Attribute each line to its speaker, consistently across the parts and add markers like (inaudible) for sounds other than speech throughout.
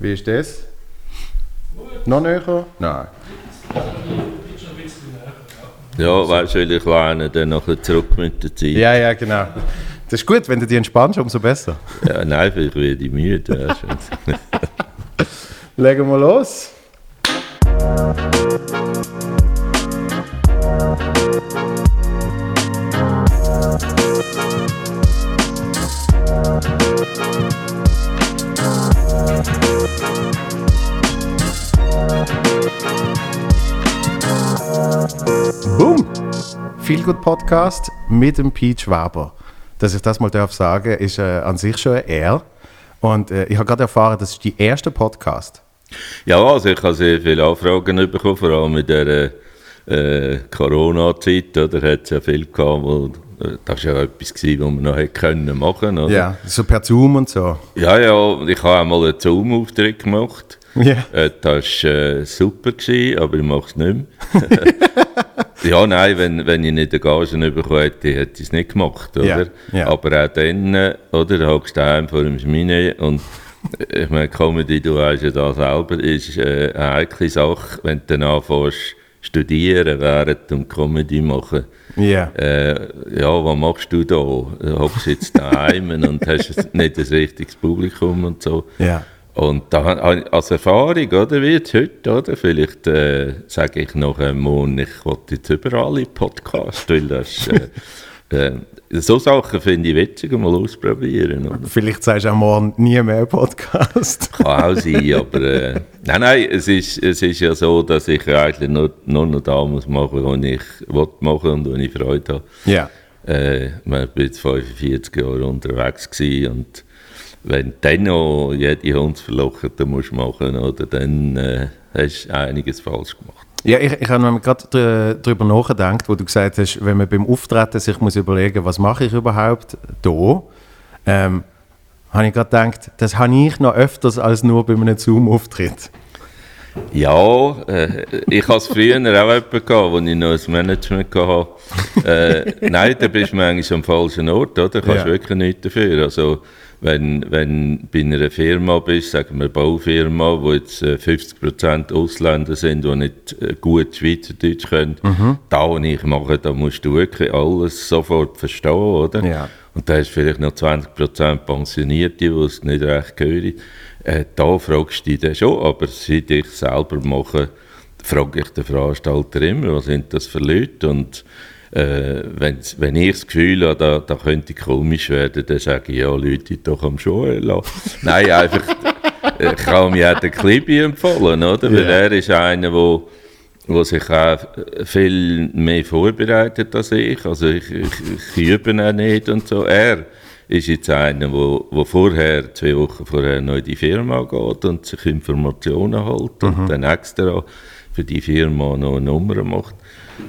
Speaker 1: Wie ist das? Noch näher? Nein.
Speaker 2: Ja, weißt du, weil ich lerne dann nachher zurück mit der Zeit.
Speaker 1: Ja, ja, genau. Das ist gut, wenn du dich entspannst, umso besser.
Speaker 2: Ja, nein, vielleicht werde ich müde. (laughs)
Speaker 1: Legen wir los. Gut Podcast mit dem Peach Weber. Dass ich das mal darf sagen, ist äh, an sich schon eine Ehre. Und äh, ich habe gerade erfahren, das ist die erste Podcast.
Speaker 2: ja, also ich habe sehr viele Anfragen bekommen, vor allem in der äh, Corona-Zeit. Oder hat es ja viel gehabt, wo, äh, das war ja etwas, gewesen, was man noch hätte können machen oder?
Speaker 1: Ja, so per Zoom und so.
Speaker 2: ja, ja, ich habe auch mal einen Zoom-Auftritt gemacht.
Speaker 1: Ja.
Speaker 2: Äh, das war äh, super, gewesen, aber ich mache es nicht mehr. (laughs) ja, nein, wenn, wenn ich nicht eine Gage bekommen hätte, hätte ich es nicht gemacht, oder?
Speaker 1: Ja, ja.
Speaker 2: Aber auch dann, oder, da hockst du daheim vor dem Schmine und äh, ich meine, Comedy, du weißt ja da selber, ist äh, eine heikle Sache, wenn du dann anfängst studieren während dem Comedy machen.
Speaker 1: Ja.
Speaker 2: Äh, ja, was machst du da? Du hockst jetzt daheim und hast (laughs) nicht ein richtiges Publikum und so.
Speaker 1: Ja.
Speaker 2: Und da, als Erfahrung, oder, wie jetzt heute, oder, vielleicht äh, sage ich noch einmal, ich will jetzt überall in Podcast, weil das, äh, (laughs) äh, so Sachen finde ich witzig, mal ausprobieren. Oder?
Speaker 1: Vielleicht sagst du auch morgen nie mehr Podcast. (laughs)
Speaker 2: Kann auch sein, aber äh, nein, nein, es ist, es ist ja so, dass ich eigentlich nur, nur noch da muss machen, was ich will machen und wo ich Freude habe.
Speaker 1: ja.
Speaker 2: Äh, ich bin jetzt 45 Jahre unterwegs und wenn dann noch jede Hundsverlochete musst machen oder dann äh, hast du einiges falsch gemacht.
Speaker 1: Ja, ich, ich habe noch gerade dr- darüber nachgedacht, wo du gesagt hast, wenn man beim Auftreten sich muss überlegen, was mache ich überhaupt da, ähm, habe ich gerade gedacht, das habe ich noch öfters als nur bei einem Zoom-Auftritt.
Speaker 2: Ja, äh, ich hatte es früher auch jemanden, gehabt, wo ich noch ein Management hatte. Äh, (laughs) nein, da bist du manchmal am falschen Ort, oder? Da kannst du
Speaker 1: Ja.
Speaker 2: wirklich nichts dafür. Also, wenn, wenn du bei einer Firma bist, sagen wir Baufirma, wo jetzt äh, 50% Ausländer sind, die nicht äh, gut Schweizerdeutsch können, da und ich mache, da musst du wirklich alles sofort verstehen, oder?
Speaker 1: Ja.
Speaker 2: Und da hast du vielleicht noch 20% Pensionierte, die es nicht recht hören. Äh, da fragst du dich schon, aber seit ich selber mache, frage ich den Veranstalter immer, was sind das für Leute? Und äh, wenn ich das Gefühl habe, da, da könnte ich komisch werden, dann sage ich, ja, Leute, doch am Joel lassen. (laughs) Nein, einfach, äh, ich kann mir auch den Klibi empfehlen, oder? Weil
Speaker 1: Ja.
Speaker 2: er ist einer, der wo sich auch viel mehr vorbereitet als ich. Also ich, ich, ich übe auch nicht und so. Er ist jetzt einer, wo, wo vorher, zwei Wochen vorher noch in die Firma geht und sich Informationen holt und dann extra für die Firma noch eine Nummer macht.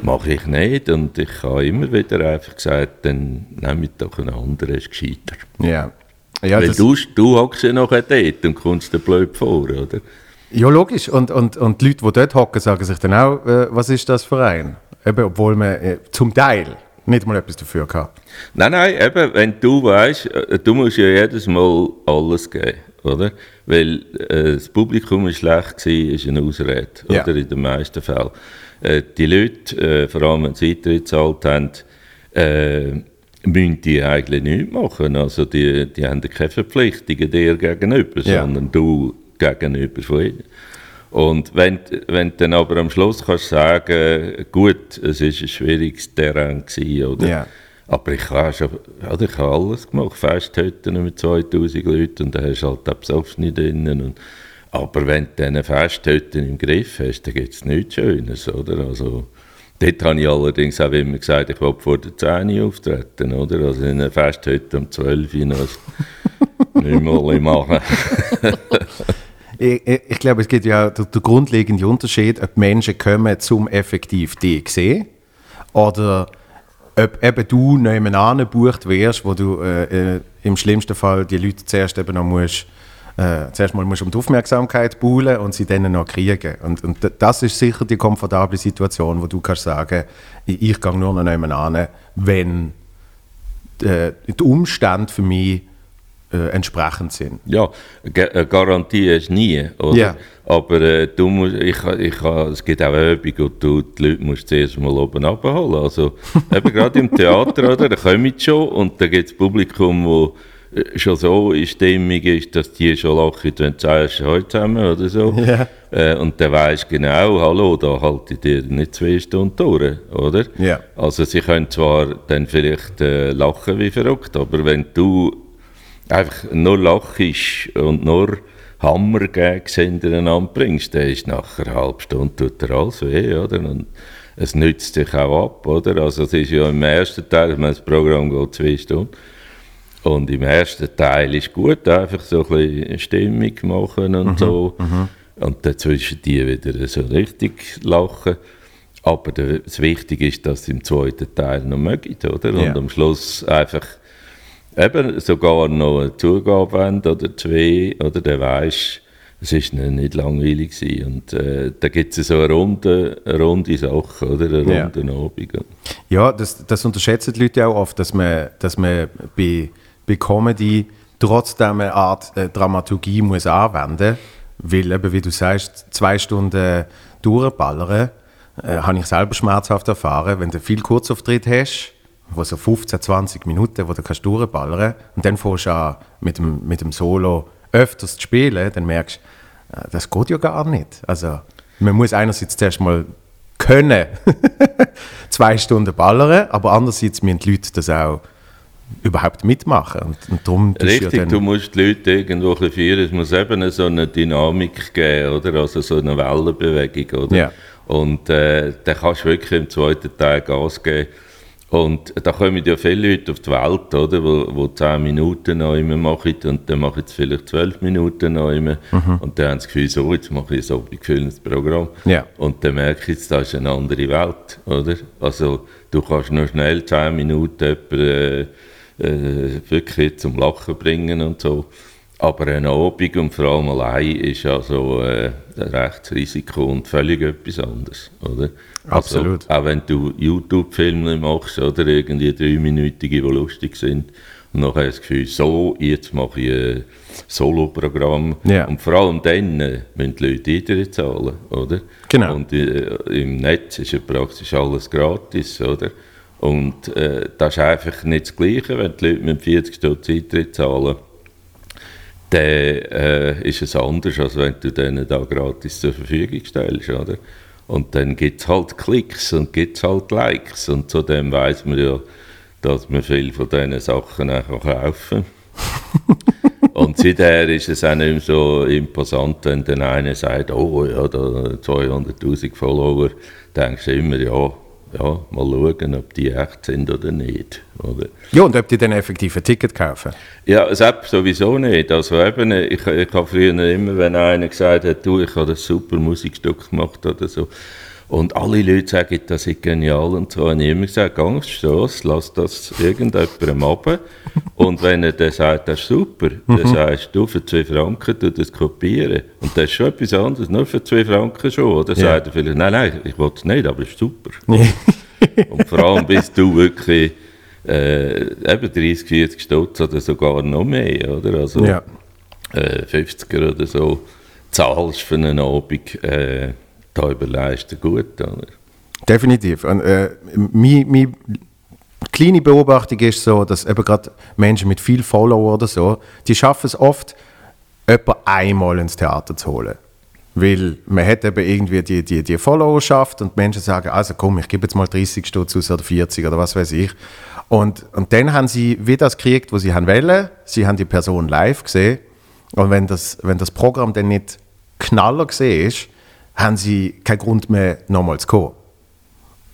Speaker 2: Mache ich nicht und ich habe immer wieder einfach gesagt, dann nehme ich doch einen anderen, ist gescheiter.
Speaker 1: Ja. Ja,
Speaker 2: Weil du, du hockst ja noch dort und kommst dir blöd vor, oder?
Speaker 1: ja logisch. Und, und, und die Leute, die dort hocken, sagen sich dann auch, äh, was ist das für ein? Eben, obwohl man äh, zum Teil nicht mal etwas dafür kann.
Speaker 2: Nein, nein, eben, wenn du weißt, äh, du musst ja jedes Mal alles geben, oder? Weil äh, das Publikum ist schlecht war, ist eine Ausrede,
Speaker 1: Ja.
Speaker 2: oder? In den meisten Fällen. Äh, die Leute, äh, vor allem wenn sie Eintritt gezahlt haben, äh, müssen die eigentlich nichts machen. Also die, die haben keine Verpflichtungen dir gegenüber,
Speaker 1: Ja.
Speaker 2: sondern du gegenüber von ihnen. Und wenn, wenn du dann aber am Schluss kannst sagen, gut, es ist ein schwieriges Terrain gewesen, oder?
Speaker 1: Ja.
Speaker 2: Aber ich habe schon, ja, ich habe alles gemacht, Festhütten mit 2000 Leuten und da hast du halt auch Besoffene drinnen. Und, aber wenn du diese Festhütten im Griff hast, dann gibt es nichts Schönes, oder? Also, dort habe ich allerdings auch immer gesagt, ich will vor der 10 Uhr auftreten, oder? Also in einer Festhütte um 12 Uhr noch (laughs) nicht mal machen.
Speaker 1: Ich, ich, glaube, es gibt ja der, der grundlegende Unterschied, ob Menschen kommen, zum effektiv dich sehen oder ob eben du nebenan gebucht wirst, wo du äh, äh, im schlimmsten Fall die Leute zuerst eben noch musst, äh, zuerst mal musst um die Aufmerksamkeit buhlen und sie dann noch kriegen. Und, und das ist sicher die komfortable Situation, wo du kannst sagen, ich, ich gehe nur noch nebenan, wenn äh, die Umstände für mich äh, entsprechend sind.
Speaker 2: Ja, eine Garantie hast du nie, oder?
Speaker 1: Ja.
Speaker 2: Aber äh, du musst, ich, ich, es gibt auch Übungen, und du die Leute musst zuerst mal oben abholen. Also (laughs) eben gerade im Theater, oder, da kommen schon und da gibt es Publikum, wo äh, schon so in Stimmung ist, dass die schon lachen, wenn du sagst, heute zusammen oder so.
Speaker 1: Ja.
Speaker 2: Äh, und dann weisst genau, hallo, da halte ich dir nicht zwei Stunden durch, oder?
Speaker 1: Ja.
Speaker 2: Also sie können zwar dann vielleicht äh, lachen wie verrückt, aber wenn du einfach nur lachst und nur Hammergags hintereinander bringst, dann ist nachher eine halbe Stunde tut dir alles weh, oder? Und es nützt sich auch ab, oder? Also es ist ja im ersten Teil, ich meine, das Programm geht zwei Stunden, und im ersten Teil ist gut, einfach so ein bisschen Stimmung machen und
Speaker 1: Mhm,
Speaker 2: so. Und dazwischen die wieder so richtig lachen. Aber das Wichtige ist, dass sie im zweiten Teil noch mögen, oder? Und
Speaker 1: Ja.
Speaker 2: am Schluss einfach eben sogar noch eine Zugabe haben oder zwei, oder der weiß, es ist nicht langweilig gewesen. Und äh, da gibt es so eine runde, eine runde Sache, oder? Eine
Speaker 1: Ja.
Speaker 2: runde Abend.
Speaker 1: Ja, das, das unterschätzen die Leute auch oft, dass man, dass man bei, bei Comedy trotzdem eine Art äh, Dramaturgie muss anwenden muss. Weil, eben, wie du sagst, zwei Stunden durchballern, äh, habe ich selber schmerzhaft erfahren. Wenn du viel Kurzauftritt hast, wo so 15, 20 Minuten, wo du kannst durchballern und dann fährst du an, mit dem, mit dem Solo öfters zu spielen, dann merkst du, äh, das geht ja gar nicht. Also, man muss einerseits zuerst mal können (laughs) zwei Stunden ballern, aber andererseits müssen die Leute das auch überhaupt mitmachen. Und, und darum
Speaker 2: Richtig,
Speaker 1: ja
Speaker 2: du musst die Leute irgendwo führen. Es muss eben so eine Dynamik geben, oder? Also so eine Wellenbewegung, oder?
Speaker 1: Ja.
Speaker 2: Und äh, dann kannst du wirklich im zweiten Teil Gas geben. Und da kommen ja viele Leute auf die Welt, oder? Wo, wo 10 Minuten noch immer machen und dann machen sie vielleicht 12 Minuten noch immer.
Speaker 1: Mhm.
Speaker 2: Und dann haben sie das Gefühl, so, jetzt mache ich so ein gefüllendes Programm.
Speaker 1: Ja.
Speaker 2: Und dann merke ich das ist eine andere Welt, oder? Also du kannst nur schnell 10 Minuten jemanden, äh, äh, wirklich zum Lachen bringen und so. Aber ein Abend und vor allem allein ist also äh, ein rechtes Risiko und völlig etwas anderes, oder?
Speaker 1: Absolut.
Speaker 2: Also, auch wenn du YouTube-Filme machst oder irgendwie dreiminütige, die lustig sind und nachher hast du das Gefühl, so, jetzt mache ich ein Solo-Programm
Speaker 1: Ja.
Speaker 2: und vor allem dann äh, müssen die Leute Eintritt zahlen, oder?
Speaker 1: Genau.
Speaker 2: Und äh, im Netz ist ja praktisch alles gratis, oder? Und äh, das ist einfach nicht das Gleiche, wenn die Leute mit 40 Stutz Eintritt zahlen. Dann äh, ist es anders, als wenn du denen da gratis zur Verfügung stellst, oder? Und dann gibt es halt Klicks und gibt es halt Likes und zudem weiß man ja, dass man viel von diesen Sachen auch kaufen kann. (laughs) Und seither ist es auch nicht mehr so imposant, wenn dann einer sagt, oh ja, da 200'000 Follower, denkst du immer, ja, ja, mal schauen, ob die echt sind oder nicht. Oder?
Speaker 1: ja, und ob die dann effektiv ein Ticket kaufen.
Speaker 2: Ja, App sowieso nicht. Also eben, ich, ich habe früher immer, wenn einer gesagt hat, du, ich habe ein super Musikstück gemacht oder so, und alle Leute sagen, das ist genial und so, habe ich immer gesagt, geh auf die Strasse, lass das irgendjemandem ab. und wenn er dann sagt, das ist super, dann sagst du, für zwei Franken du das kopieren. Und das ist schon etwas anderes, nur für zwei Franken schon. Oder
Speaker 1: Ja.
Speaker 2: sagt er vielleicht, nein, nein, ich will es nicht, aber es ist super. (laughs) Und vor allem bist du wirklich äh, eben 30, 40 Stutz oder sogar noch mehr, oder? Also
Speaker 1: Ja.
Speaker 2: äh, 50er oder so zahlst für einen Abend, äh, da überleist du gut, oder?
Speaker 1: Definitiv. Und, äh, meine, meine kleine Beobachtung ist so, dass eben gerade Menschen mit viel Follower oder so, die schaffen es oft, etwa einmal ins Theater zu holen. Weil man hat eben irgendwie die, die, die Followerschaft und Menschen sagen, also komm, ich gebe jetzt mal 30 Stutz aus oder 40 oder was weiß ich. Und, und dann haben sie wieder das gekriegt, was sie haben wollen. Sie haben die Person live gesehen. Und wenn das, wenn das Programm dann nicht knaller gesehen ist, haben sie keinen Grund mehr, nochmal zu kommen.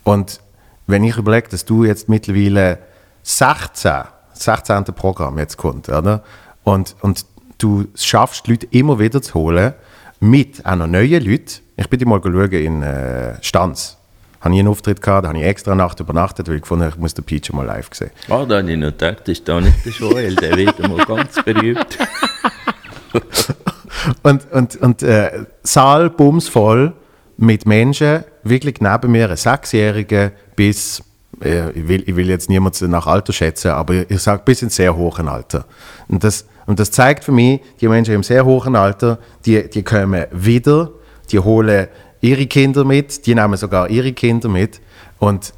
Speaker 1: Und wenn ich überlege, dass du jetzt mittlerweile 16, 16. Programm jetzt kommt, oder? Und, und du es schaffst, die Leute immer wieder zu holen, mit einer neuen Leuten. Ich bin mal schauen in äh, Stanz. Habe ich einen Auftritt gehabt, da habe ich extra Nacht übernachtet, weil ich gefunden ich muss den Peach mal live sehen.
Speaker 2: Ah, da habe ich noch gedacht, das ist da nicht der Joel, der wird mal ganz berühmt. (laughs)
Speaker 1: Und, und, und äh, Saal bumsvoll mit Menschen, wirklich neben mir, ein Sechsjähriger bis äh, ich will, ich will jetzt niemanden nach Alter schätzen, aber ich sage bis ins sehr hohen Alter. Und das, und das zeigt für mich, die Menschen im sehr hohen Alter, die, die kommen wieder, die holen ihre Kinder mit, die nehmen sogar ihre Kinder mit. Und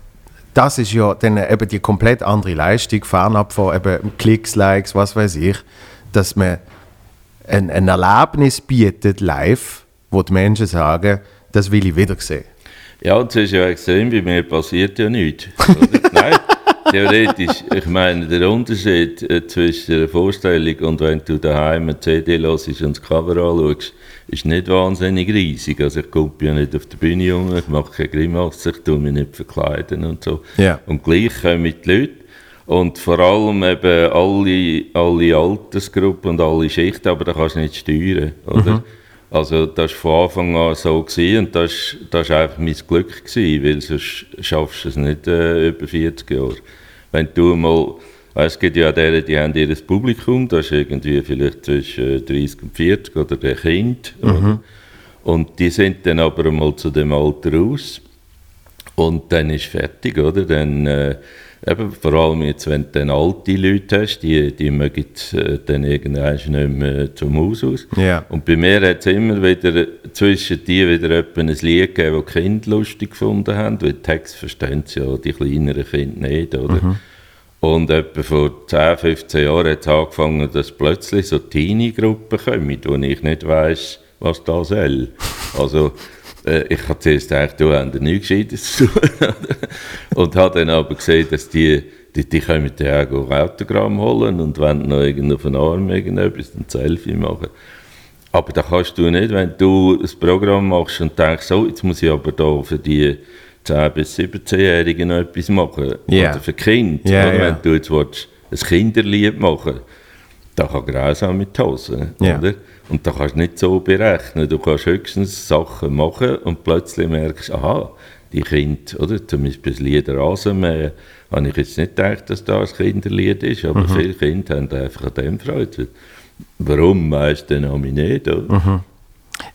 Speaker 1: das ist ja dann eben die komplett andere Leistung, fernab von eben Klicks, Likes, was weiß ich, dass man ein, ein Erlebnis bietet live, wo die Menschen sagen, das will ich wieder sehen.
Speaker 2: Ja, und es ist ja extrem, bei mir passiert ja nichts. (laughs) Nein, theoretisch, ich meine, der Unterschied äh, zwischen der Vorstellung und wenn du daheim eine CD hörst und das Cover anschaust, ist nicht wahnsinnig riesig. Also ich komme ja nicht auf die Bühne um, ich mache keine Grimasse, ich tue mich nicht verkleiden und so.
Speaker 1: Ja.
Speaker 2: Und gleich kommen die Leute und vor allem eben alle, alle Altersgruppen und alle Schichten, aber da kannst du nicht steuern, oder? Mhm. Also das war von Anfang an so gewesen, und das, das war einfach mein Glück, gewesen, weil sonst schaffst du es nicht äh, über 40 Jahre. Wenn du mal, es gibt ja deren, die haben ihr Publikum, das ist irgendwie vielleicht zwischen 30 und 40 oder der Kind. Mhm. Und die sind dann aber mal zu dem Alter aus und dann ist fertig, oder? Dann, äh, Eben, vor allem jetzt, wenn du dann alte Leute hast, die, die mögen äh, dann irgendwann nicht mehr zum Haus aus.
Speaker 1: Yeah.
Speaker 2: Und bei mir hat es immer wieder zwischen die wieder ein Lied gegeben, das die Kinder lustig gefunden haben, weil Text verstehen sie ja die kleineren Kinder nicht, oder? Mhm. Und etwa vor 10, 15 Jahren hat es angefangen, dass plötzlich so Teenie-Gruppen kommen, wo ich nicht weiss, was das soll. Also, ich habe zuerst gedacht, du hast nichts Gescheites zu tun. und habe dann aber gesehen, dass die, die, die können mit dir auch Autogramm holen und wenn noch irgend auf den Arm irgendetwas, ein Selfie machen. Aber das kannst du nicht, wenn du ein Programm machst und denkst, so, jetzt muss ich aber da für die 10- bis 17-Jährigen noch etwas machen.
Speaker 1: Yeah.
Speaker 2: Oder für Kinder.
Speaker 1: Yeah, yeah.
Speaker 2: wenn du jetzt willst, ein Kinderlied machen da kann grausam mit die Hose.
Speaker 1: Ja.
Speaker 2: Oder? Und da kannst du nicht so berechnen. Du kannst höchstens Sachen machen und plötzlich merkst aha, die Kinder, oder? Zum Beispiel das Lied Rasenmähen, habe ich jetzt nicht gedacht, dass das ein Kinderlied ist, aber
Speaker 1: Mhm.
Speaker 2: viele Kinder haben einfach an dem Freude. Warum, weiss dann auch nicht?
Speaker 1: Mhm.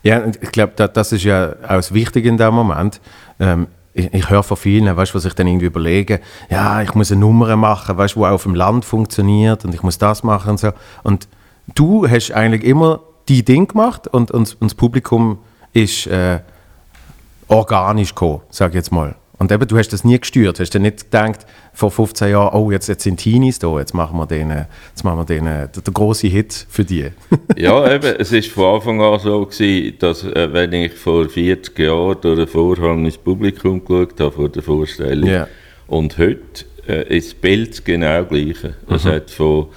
Speaker 1: Ja, ich glaube, da, das ist ja auch das Wichtige in dem Moment. Ähm, ich, ich höre von vielen, weißt, was sich dann irgendwie überlegen, ja, ich muss eine Nummer machen, weißt, wo auch auf dem Land funktioniert und ich muss das machen und so. Und du hast eigentlich immer die Ding gemacht und, und, und das Publikum ist äh, organisch gekommen, sag ich jetzt mal. Und eben, du hast das nie gesteuert, hast du nicht gedacht, vor 15 Jahren, oh, jetzt, jetzt sind Teenies da, jetzt machen wir den, jetzt machen wir den, den, grossen Hit für die. (laughs)
Speaker 2: ja, eben, es war von Anfang an so, gewesen, dass äh, wenn ich vor 40 Jahren durch den Vorhang ins Publikum geschaut habe, vor der Vorstellung,
Speaker 1: Ja.
Speaker 2: und heute äh, ist das Bild genau gleich. Es hat von,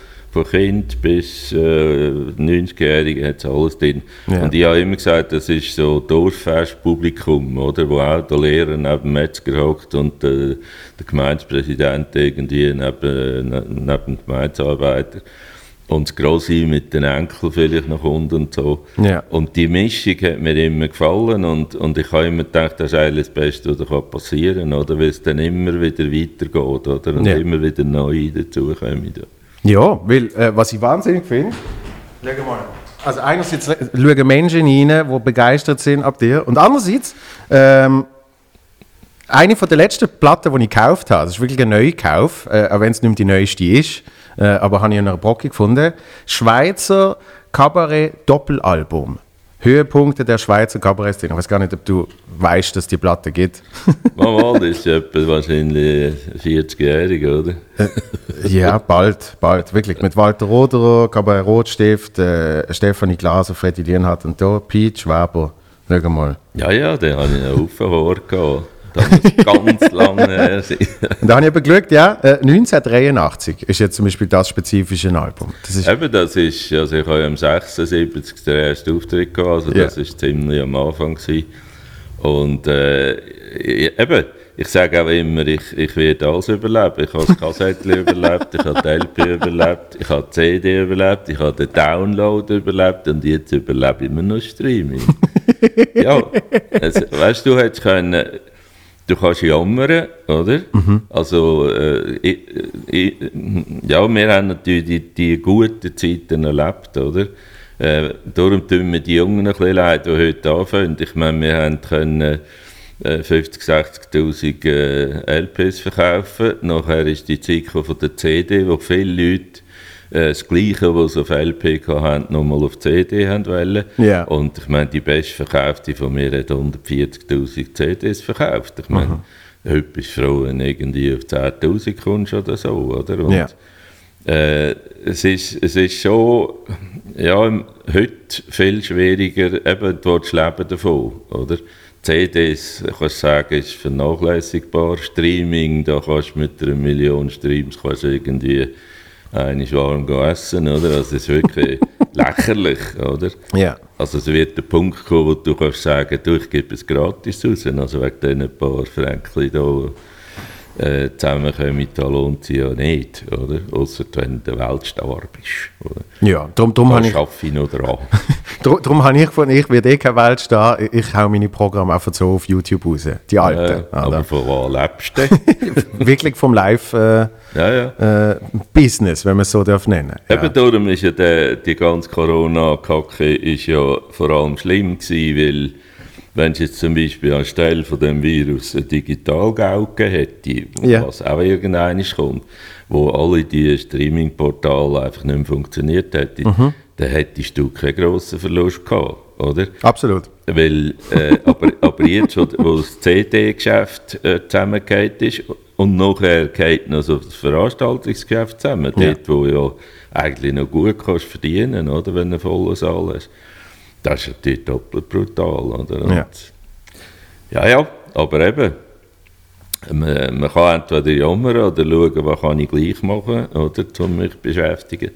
Speaker 2: von Kind bis äh, 90-Jährige hat alles drin.
Speaker 1: Ja.
Speaker 2: Und ich habe immer gesagt, das ist so Dorffest-Publikum, oder? Wo auch der Lehrer neben dem Metzger hockt und äh, der Gemeindepräsident irgendwie neben, ne- neben dem Gemeindearbeiter. Und das Grosse mit den Enkeln vielleicht noch unten und so.
Speaker 1: Ja.
Speaker 2: Und die Mischung hat mir immer gefallen und, und ich habe immer gedacht, das ist eigentlich das Beste, was da passieren kann, oder? Weil es dann immer wieder weitergeht, oder? Und
Speaker 1: Ja.
Speaker 2: immer wieder neue dazukommen. Ja.
Speaker 1: Ja, weil äh, was ich wahnsinnig finde, schau mal. Also einerseits schauen Menschen rein, die begeistert sind ab dir und andererseits ähm, eine von der letzten Platten, die ich gekauft habe, das ist wirklich ein Neukauf, äh, auch wenn es nicht mehr die neueste ist, äh, aber habe ich in einer Brocke gefunden, Schweizer Kabarett Doppelalbum. Höhepunkte der Schweizer Kabarettszene. Ich weiß gar nicht, ob du weißt, dass die Platte gibt. (laughs)
Speaker 2: Mal, das ist etwa wahrscheinlich 40-jährig, oder?
Speaker 1: Ja, bald, bald, wirklich. Mit Walter Roderer, Kabarett Rotstift, äh, Stefanie Glaser, Freddy Lienhardt und da, Pete Schwaber. Schau mal.
Speaker 2: Ja, ja, den habe ich einen Haufen gehabt. Das muss ganz (laughs) lange.
Speaker 1: Und da habe ich eben geschaut, ja, äh, 1983 ist jetzt zum Beispiel das spezifische Album. Das ist,
Speaker 2: Eben, das ist, also ich habe ja am 76 den ersten Auftritt gehabt, also
Speaker 1: Ja.
Speaker 2: das ist ziemlich am Anfang gewesen. Und äh, ich- eben, ich sage auch immer, ich, ich werde alles überleben. Ich habe das Kassettchen (laughs) überlebt, ich habe die LP überlebt, ich habe die CD überlebt, ich habe den Download überlebt und jetzt überlebe ich immer noch Streaming. (laughs) ja, also, weißt du, du hättest können, du kannst jammern, oder? Also, äh, ich, ich, ja, wir haben natürlich die, die guten Zeiten erlebt, oder? Äh, darum tun mir die Jungen ein bisschen leid, die heute anfangen. Ich meine, wir haben können äh, 50, 60'000 äh, LPs verkaufen. Nachher ist die Zeit von der CD, wo viele Leute äh, das Gleiche, was sie auf LP hatten, nochmal auf CD haben wollen.
Speaker 1: Ja.
Speaker 2: Und ich meine, die bestverkaufte von mir hat 140'000 CDs verkauft. Ich meine, heute bist du froh, wenn irgendwie auf 10'000 kommst oder so, oder? Und,
Speaker 1: Ja.
Speaker 2: äh, es, ist, es ist schon ja, heute viel schwieriger, eben, du leben davon, oder? CDs, kannst sagen, ist vernachlässigbar. Streaming, da kannst du mit einer Million Streams kannst irgendwie einmal warm gehen essen, oder? Also es ist wirklich (laughs) lächerlich, oder?
Speaker 1: Ja.
Speaker 2: Also es wird der Punkt kommen, wo du kannst sagen, du, ich gebe es gratis raus, also wegen diesen paar Fränkchen da äh, zusammenkommen, da lohnt sich ja nicht, oder? Ausser wenn du der Weltstar bist, oder?
Speaker 1: Ja, darum, darum
Speaker 2: Da
Speaker 1: habe ich,
Speaker 2: schaffe ich noch dran. (laughs)
Speaker 1: darum habe ich gefunden, ich werde eh keine Weltstar, ich, ich hau meine Programme einfach so auf YouTube raus, die
Speaker 2: äh,
Speaker 1: alten.
Speaker 2: aber
Speaker 1: oder?
Speaker 2: von was lebst du? (laughs)
Speaker 1: Wirklich vom Live-Business,
Speaker 2: ja, ja.
Speaker 1: äh, Business, wenn man es so darf nennen ja.
Speaker 2: Eben darum ist ja der, die ganze Corona-Kacke ist ja vor allem schlimm gewesen, weil wenn es jetzt zum Beispiel anstelle von dem Virus ein Digital-Gau gegeben hätte,
Speaker 1: Ja.
Speaker 2: was auch irgendwann kommt, wo alle die Streaming-Portale einfach nicht mehr funktioniert hätten,
Speaker 1: Mhm.
Speaker 2: dann hättest du keinen grossen Verlust gehabt, oder?
Speaker 1: Absolut.
Speaker 2: Weil, äh, aber, (laughs) aber jetzt, wo, wo das CD-Geschäft äh, zusammengeht ist und nachher geht noch so das Veranstaltungsgeschäft zusammen,
Speaker 1: Ja.
Speaker 2: dort, wo ja eigentlich noch gut kannst verdienen, oder, wenn du einen vollen Saal hast. Das ist natürlich doppelt brutal, oder?
Speaker 1: Ja.
Speaker 2: ja, ja, aber eben, man, man kann entweder jammern oder schauen, was kann ich gleich machen, oder, um mich zu beschäftigen.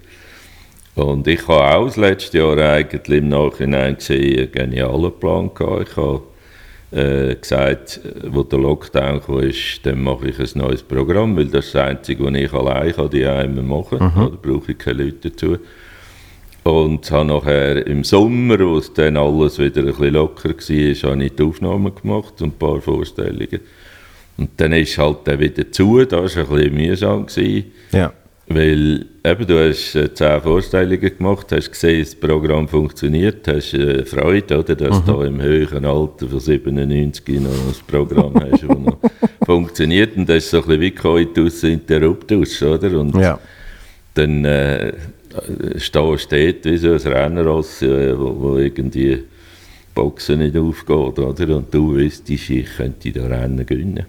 Speaker 2: Und ich habe auch das letzte Jahr eigentlich im Nachhinein gesehen, einen genialen Plan gehabt. Ich habe äh, gesagt, wo der Lockdown kam, ist, dann mache ich ein neues Programm, weil das ist das Einzige, was ich allein kann, die einmal machen kann. Da brauche ich keine Leute dazu. Und habe nachher im Sommer, wo es dann alles wieder ein bisschen locker war, habe ich die Aufnahmen gemacht und ein paar Vorstellungen. Und dann ist halt dann wieder zu, das war ein bisschen mühsam. Gewesen.
Speaker 1: Ja.
Speaker 2: Weil eben, du hast äh, zehn Vorstellungen gemacht, hast gesehen, das Programm funktioniert, hast äh, Freude, oder, dass du da im höheren Alter von 97 noch ein Programm (laughs) hast, das noch funktioniert. Und das ist so ein bisschen wie Coitus Interruptus, oder? Und
Speaker 1: Ja.
Speaker 2: dann äh, stehst steht wie so ein Rennerross, äh, wo, wo irgendwie die Boxen nicht aufgeht, oder? Und du wüsstest, ich könnte da Rennen gewinnen.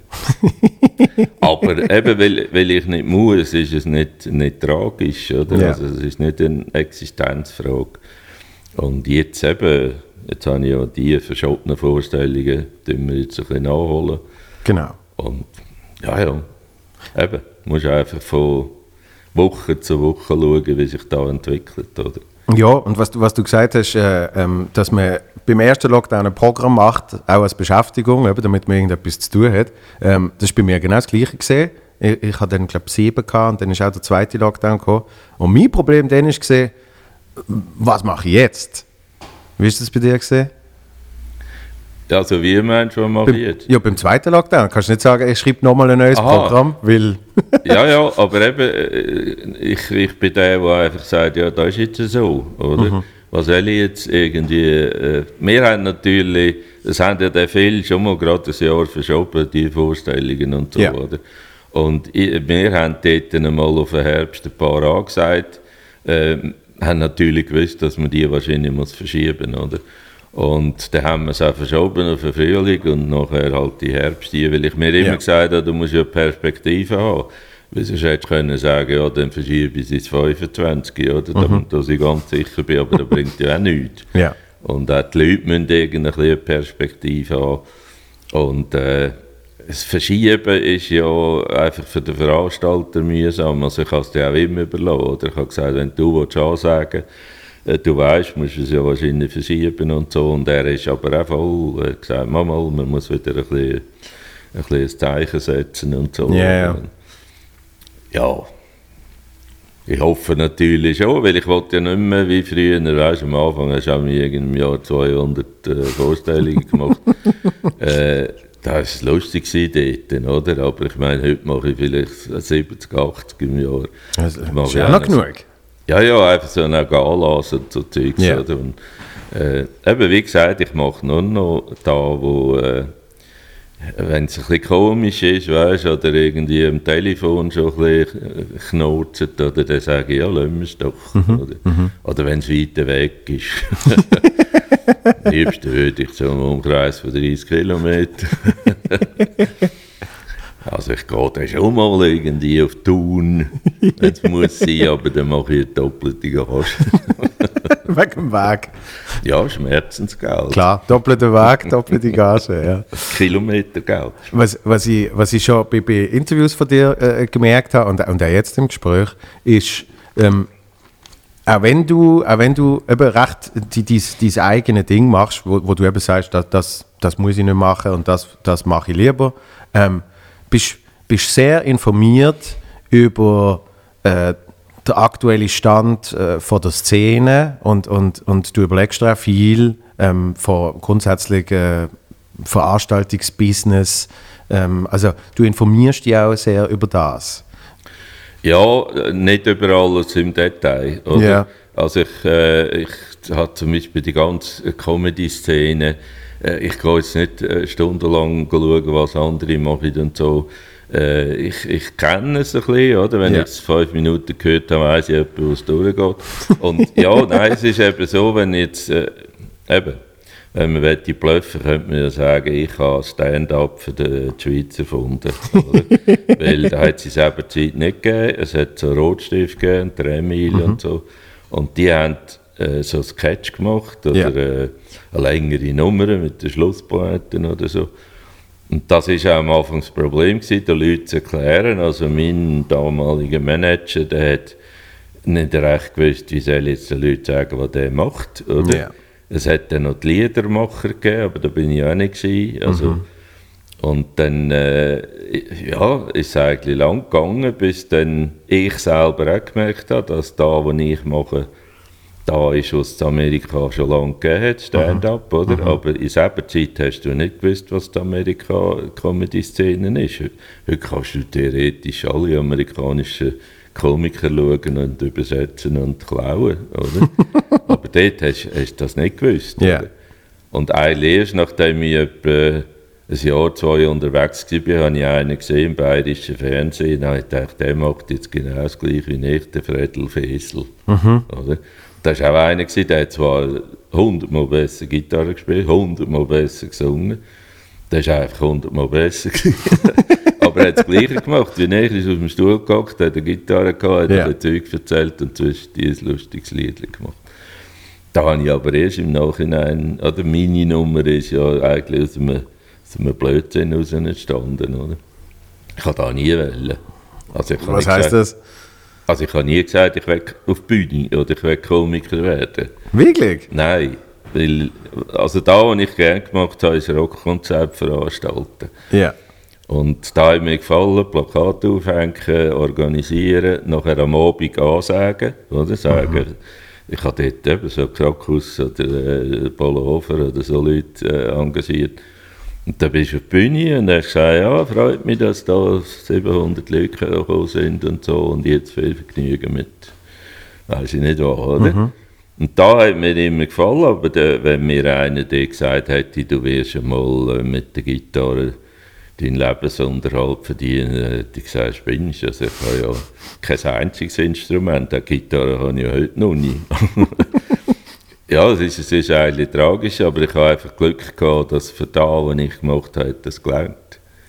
Speaker 2: (laughs) Aber eben, weil, weil ich nicht muss, ist es nicht, nicht tragisch, oder?
Speaker 1: Ja.
Speaker 2: Also es ist nicht eine Existenzfrage. Und jetzt eben, jetzt habe ich ja die verschobenen Vorstellungen, die wir jetzt ein bisschen nachholen.
Speaker 1: Genau.
Speaker 2: Und ja, ja, eben, musst einfach von Woche zu Woche schauen, wie sich da entwickelt, oder?
Speaker 1: Ja, und was du, was du gesagt hast, äh, ähm, dass man beim ersten Lockdown ein Programm macht, auch als Beschäftigung, eben, damit man irgendetwas zu tun hat, ähm, das ist bei mir genau das Gleiche gesehen. Ich, ich hatte dann, glaube ich, sieben gehabt, und dann ist auch der zweite Lockdown gekommen. Und mein Problem dann gesehen, was mache ich jetzt? Wie ist das bei dir gesehen?
Speaker 2: Also du, was mache ich jetzt?
Speaker 1: Ja, beim zweiten Lockdown kannst du nicht sagen, ich schreibe nochmal ein neues
Speaker 2: Aha.
Speaker 1: Programm, weil... (laughs)
Speaker 2: ja, ja, aber eben, äh, ich, ich bin der, der einfach sagt, ja, das ist jetzt so, oder? Was soll ich jetzt irgendwie... Äh, wir haben natürlich, das haben ja der viel schon mal gerade ein Jahr verschoben, die Vorstellungen und so,
Speaker 1: Ja.
Speaker 2: oder? Und ich, wir haben dort einmal auf den Herbst ein paar angesagt, äh, haben natürlich gewusst, dass man die wahrscheinlich muss verschieben oder? Und dann haben wir es auch verschoben auf den Frühling und nachher halt die Herbst, weil ich mir immer
Speaker 1: Ja.
Speaker 2: gesagt habe, du musst ja Perspektive haben. Weil sonst hättest du können sagen, ja, dann verschiebe ich es ins 25, oder? Damit dass ich ganz sicher bin, aber das bringt ja auch nichts.
Speaker 1: Ja.
Speaker 2: Und auch die Leute müssen irgendwie eine Perspektive haben. Und äh, das Verschieben ist ja einfach für den Veranstalter mühsam. Also ich kann es dir auch immer überlassen. Oder ich habe gesagt, wenn du willst ansagen äh, du weißt, musst es ja wahrscheinlich verschieben und so. Und er ist aber auch voll, er hat gesagt, Mama, man muss wieder ein bisschen, ein bisschen ein Zeichen setzen und so.
Speaker 1: Ja, ja.
Speaker 2: Ich hoffe natürlich schon, weil ich wollte ja nicht mehr wie früher, weißt, am Anfang hast du auch im Jahr 200 äh, Vorstellungen gemacht. (laughs) äh, das war lustig dort, oder? Aber ich meine, heute mache ich vielleicht 70, 80 im Jahr.
Speaker 1: Das ist ja noch
Speaker 2: auch
Speaker 1: genug.
Speaker 2: Ja, ja, einfach so eine Galas und so Zeugs.
Speaker 1: Ja.
Speaker 2: Oder? Und, äh, eben, wie gesagt, ich mache nur noch da, wo, äh, wenn es ein bisschen komisch ist, weißt, oder irgendwie am Telefon schon ein bisschen knurzt, oder dann sage ich, ja, lassen wir es doch.
Speaker 1: Mhm.
Speaker 2: Oder, oder wenn es weiter weg ist. (laughs) Am liebsten würde ich so einen Umkreis von 30 Kilometern. (laughs) also ich gehe dann schon mal irgendwie auf Thun, (laughs) wenn es muss sein, aber dann mache ich eine doppelte Gage. (laughs)
Speaker 1: Wegen dem Weg.
Speaker 2: ja, Schmerzensgeld.
Speaker 1: Klar, doppelter Weg, doppelte Gage, ja.
Speaker 2: Kilometergeld.
Speaker 1: Was, was, ich, was ich schon bei, bei Interviews von dir äh, gemerkt habe und, und auch jetzt im Gespräch, ist, ähm, auch wenn du, auch wenn du eben recht die, dies, dieses eigene Ding machst, wo, wo du eben sagst, das, das, das muss ich nicht machen und das, das mache ich lieber, ähm, bist bist sehr informiert über äh, den aktuellen Stand äh, von der Szene und, und, und du überlegst dir auch viel ähm, von grundsätzlich äh, Veranstaltungsbusiness. Ähm, also du informierst dich auch sehr über das.
Speaker 2: Ja, nicht über alles im Detail. Oder?
Speaker 1: Ja.
Speaker 2: Also ich, äh, ich habe zum Beispiel die ganze Comedy-Szene, ich gehe jetzt nicht äh, stundenlang schauen, was andere machen und so. Äh, ich, ich kenne es ein bisschen, oder? wenn
Speaker 1: Ja.
Speaker 2: ich es fünf Minuten gehört habe, weiss ich etwa, wo es durchgeht. Und ja, (laughs) nein, es ist eben so, wenn jetzt, äh, eben, wenn man die bluffen könnte man ja sagen, ich habe Stand-up für die Schweiz erfunden. (laughs) Weil da hat es in selber Zeit nicht gegeben. Es hat so Rotstift gegeben, Dremil und so. Und die haben äh, so Sketch gemacht oder
Speaker 1: Ja.
Speaker 2: äh, eine längere Nummer mit den Schlusspointen oder so. Und das war auch am Anfang das Problem, gewesen, den Leuten zu erklären. Also mein damaliger Manager, der hat nicht recht gewusst, wie soll jetzt den Leuten sagen, was der macht. Oder?
Speaker 1: Ja.
Speaker 2: Es hat dann noch die Liedermacher gegeben, aber da bin ich auch nicht gewesen. Also, Und dann äh, ja, ist es eigentlich lang gegangen, bis dann ich selber auch gemerkt habe, dass da, was ich mache, da ist, in Amerika schon lange gegeben Stand-up, oder? Aber in selber Zeit hast du nicht gewusst, was die Amerika-Comedy-Szene ist. Heute kannst du theoretisch alle amerikanischen Komiker schauen und übersetzen und klauen, oder? (laughs) Aber dort hast du das nicht gewusst. Oder? Und eigentlich erst nachdem ich etwa ein Jahr, zwei unterwegs war, habe ich einen gesehen im bayerischen Fernsehen. Und ich dachte, der macht jetzt genau das gleiche wie ich, der Fredel Fesel. Oder? Da war auch einer, der hat zwar hundertmal besser Gitarre gespielt, hundertmal besser gesungen. Der ist einfach hundertmal besser. gewesen. (laughs) Aber er hat das Gleiche gemacht. Wie ich ist aus dem Stuhl gehockt, hat eine Gitarre gehabt, hat
Speaker 1: Ja.
Speaker 2: ein Zeug erzählt und zwischendurch ein lustiges Lied gemacht. Da habe ich aber erst im Nachhinein, oder meine Nummer ist ja eigentlich aus einem, aus einem Blödsinn heraus entstanden, oder? Ich habe da nie wollen. Also
Speaker 1: Was heißt das?
Speaker 2: Also ich habe nie gesagt, ich will auf die Bühne oder ich will Komiker werden.
Speaker 1: Wirklich?
Speaker 2: Nein, weil, also da, was ich gerne gemacht habe, ist Rockkonzert veranstalten.
Speaker 1: Ja.
Speaker 2: Und da hat mir gefallen, Plakate aufhängen, organisieren, nachher am Abend ansagen, oder? Sagen, ich habe dort eben so Krakus oder äh, Polohofer oder so Leute äh, engagiert. Und dann bist du auf die Bühne und hast gesagt, ja, freut mich, dass da 700 Leute gekommen sind und so und jetzt viel Vergnügen mit, weiß ich nicht was, oder? Und da hat mir immer gefallen, aber der, wenn mir einer der gesagt hätte, du wirst einmal äh, mit der Gitarre deinen Lebensunterhalt verdienen, hätte ich gesagt, spinnst? Also ich habe ja kein einziges Instrument, eine Gitarre habe ich ja heute noch nie. (laughs) ja, es ist, es ist eigentlich tragisch, aber ich habe einfach Glück gehabt, dass für das, was ich gemacht habe, das gelernt.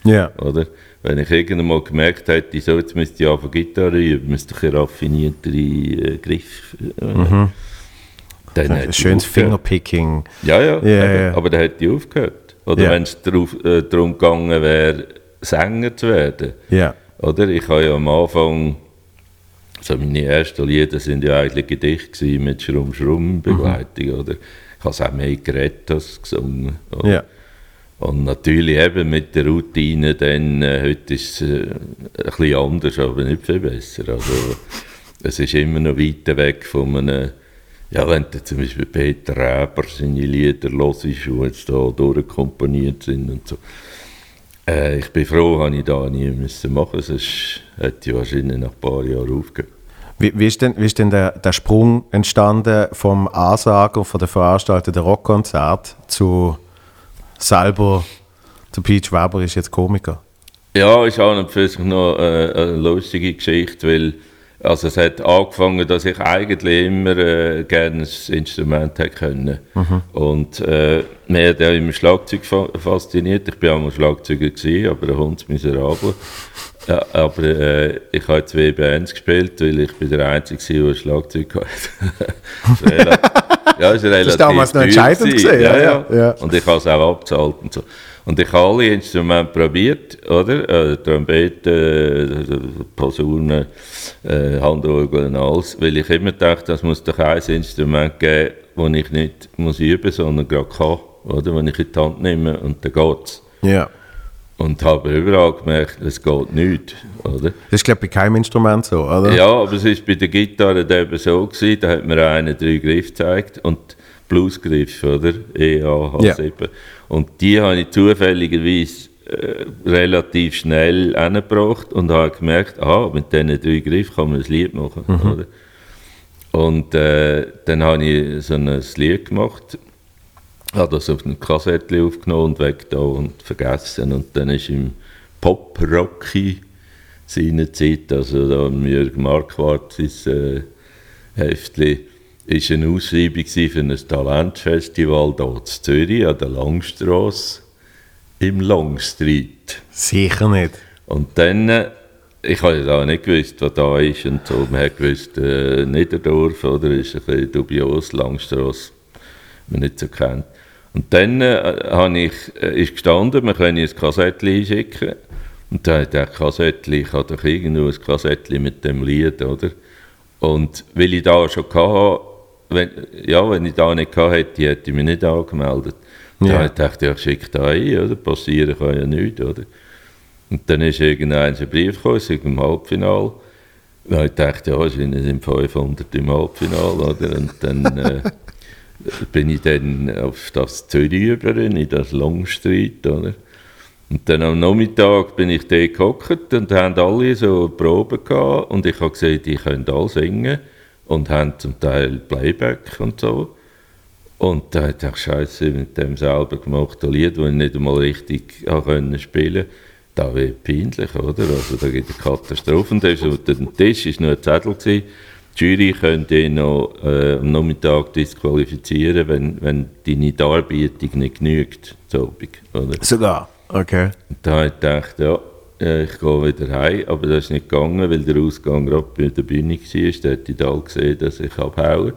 Speaker 1: Ja.
Speaker 2: Oder? Wenn ich irgendwann mal gemerkt hätte, so, jetzt müsste ich auf Gitarre üben, müsste ich einen raffinierteren äh, Griff. Äh, dann hätte
Speaker 1: Ein schönes. Fingerpicking.
Speaker 2: Ja, ja,
Speaker 1: Ja,
Speaker 2: eben,
Speaker 1: ja.
Speaker 2: aber dann hätte ich aufgehört. Oder
Speaker 1: Ja.
Speaker 2: wenn es äh, darum gegangen wäre, Sänger zu werden.
Speaker 1: Ja.
Speaker 2: Oder? Ich habe ja am Anfang, also meine ersten Lieder sind ja eigentlich Gedichte mit Schrumm Schrumm Begleitung, oder? Ich habe es auch mehr geredet als gesungen. Oder?
Speaker 1: Ja.
Speaker 2: Und natürlich eben mit der Routine, dann, äh, heute ist es äh, ein bisschen anders, aber nicht viel besser. Also, es ist immer noch weit weg von einem, ja, wenn du zum Beispiel Peter Reber seine Lieder hörst, die jetzt da durchkomponiert sind und so. Äh, ich bin froh, habe ich da nie müssen machen, sonst hätte ich wahrscheinlich nach ein paar Jahren aufgehört.
Speaker 1: Wie, wie ist denn, wie ist denn der, der Sprung entstanden vom Ansager von der Veranstaltung der Rockkonzert zu selber Der Peach Weber ist jetzt Komiker.
Speaker 2: Ja, ist auch für sich noch äh, eine lustige Geschichte, weil also es hat angefangen, dass ich eigentlich immer äh, gerne ein Instrument hätte können. Mhm. Und äh, mir hat ja immer Schlagzeug fa fasziniert. Ich war auch mal Schlagzeuger, gewesen, aber ein Hund miserabel. Ja, aber äh, ich habe zwei Bands gespielt, weil ich bin der Einzige war, der Schlagzeug (laughs) hatte. (laughs) ja, ist relativ
Speaker 1: das ist damals noch entscheidend.
Speaker 2: Ja, ja, ja. Und ich habe es auch abgezahlt und so. Und ich habe alle Instrumente probiert, oder? Äh, Trompete, äh, Posaune, äh, Handorgel und alles, weil ich immer dachte, es muss doch ein Instrument geben, das ich nicht muss üben muss, sondern gerade kann, oder? Wenn ich in die Hand nehme und dann geht es.
Speaker 1: Ja.
Speaker 2: Und habe überall gemerkt, es geht nicht, oder? Das
Speaker 1: ist, glaube ich, bei keinem Instrument so, oder?
Speaker 2: Ja, aber es war bei der Gitarre eben so, gewesen, da hat mir einer drei Griffe gezeigt und Bluesgriff, oder? E, A, H, ja. 7. Und die habe ich zufälligerweise äh, relativ schnell angebracht und habe gemerkt, aha, mit diesen drei Griffen kann man ein Lied machen. Mhm. Und äh, dann habe ich so ein Lied gemacht, habe das auf eine Kassette aufgenommen und weg da und vergessen. Und dann ist im Pop-Rocky seine Zeit, also da Jürgen Marquardt, sein äh, Heftchen, ist eine Ausschreibung für ein Talentfestival hier in Zürich an der Langstrasse im Longstreet.
Speaker 1: Sicher nicht.
Speaker 2: Und dann, äh, ich habe ja auch nicht gewusst, was da ist und so. Man hat gewusst, äh, Niederdorf oder ist ein bisschen dubios, Langstrasse, man nicht so kennt. Und dann äh, ich, äh, ist gestanden, wir können ein Kassettchen einschicken. Und dann hat der Kassettchen, ich habe doch irgendwo ein Kassettchen mit dem Lied, oder? Und weil ich da schon hatte, wenn, ja, wenn ich da nicht gehabt hätte, hätte ich mich nicht angemeldet. Ja. Da dachte ich, ich schicke da ein, oder? passieren kann ja nichts. Oder? Und dann ist irgendein Brief gekommen, im Halbfinale. Da ich dachte, ja, es sind 500 im Halbfinale. Oder? Und dann äh, (laughs) bin ich dann auf das Zürich über, in das Longstreet. Oder? Und dann am Nachmittag bin ich da gehockt und haben alle so Proben gehabt und ich habe gesehen, die können alle singen und haben zum Teil Playback und so. Und da hat ich Scheiße mit dem selber gemacht, ein Lied, das ich nicht einmal richtig können spielen Da wird peinlich, oder? Also da gibt es eine Katastrophe. Und auf dem Tisch war nur ein Zettel. Gewesen. Die Jury könnte ihn noch äh, am Nachmittag disqualifizieren, wenn, wenn deine Darbietung nicht genügt, oder?
Speaker 1: Sogar, okay.
Speaker 2: Und da habe ich gedacht, ja, ich gehe wieder heim, aber das ist nicht gegangen, weil der Ausgang gerade bei der Bühne war. Da hat die alle gesehen, dass ich abhaue.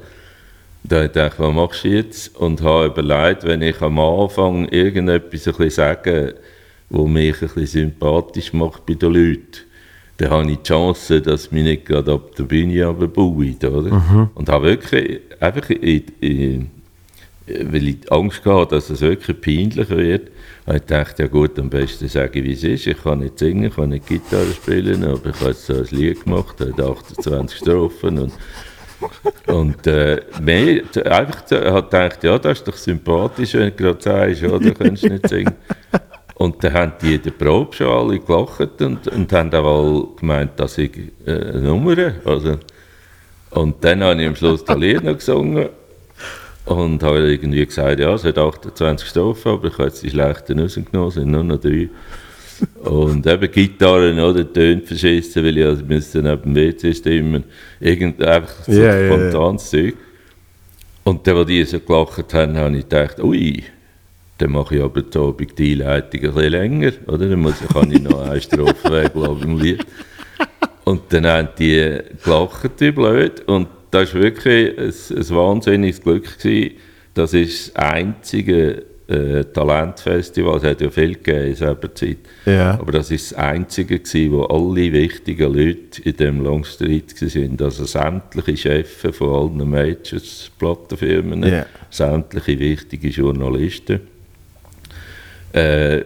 Speaker 2: Da habe ich gedacht, was machst du jetzt? Und habe überlegt, wenn ich am Anfang irgendetwas ein bisschen sage, was mich ein bisschen sympathisch macht bei den Leuten, dann habe ich die Chance, dass mich nicht gerade ab der Bühne runterbauen, oder? Mhm. Und habe wirklich einfach, in, in, weil ich Angst hatte, dass es wirklich peinlich wird, und ich dachte, ja gut, am besten sage ich, wie es ist. Ich kann nicht singen, ich kann nicht Gitarre spielen, aber ich habe so ein Lied gemacht, hat 28 Strophen und und äh, mehr, einfach hat gedacht, ja, das ist doch sympathisch, wenn du gerade sagst, ja, da kannst nicht singen. Und dann haben die in der Probe schon alle gelacht und, und haben auch gemeint, dass ich äh, eine also Und dann habe ich am Schluss das Lied noch gesungen und habe irgendwie gesagt, ja, es hat 28 Strophen, aber ich habe jetzt die schlechten rausgenommen, es sind nur noch drei. Und eben Gitarren, oder, Töne verschissen, weil ich also müsste neben dem WC stimmen. Irgend, einfach so yeah, spontanes yeah, yeah. Zeug. Und dann, als die so gelacht haben, habe ich gedacht, ui, dann mache ich aber die Abend die Einleitung ein bisschen länger, oder? Dann muss, kann ich noch eine Strophe weglassen im Lied. Und dann haben die gelacht, wie blöd. Und das war wirklich ein, ein wahnsinniges Glück. Gewesen. Das ist das einzige äh, Talentfestival, es hat ja viel gegeben in selber Zeit, ja. aber das ist das einzige gewesen, wo alle wichtigen Leute in dem Longstreet waren, also sämtliche Chefs von allen Majors, Plattenfirmen, ja. sämtliche wichtige Journalisten. Äh,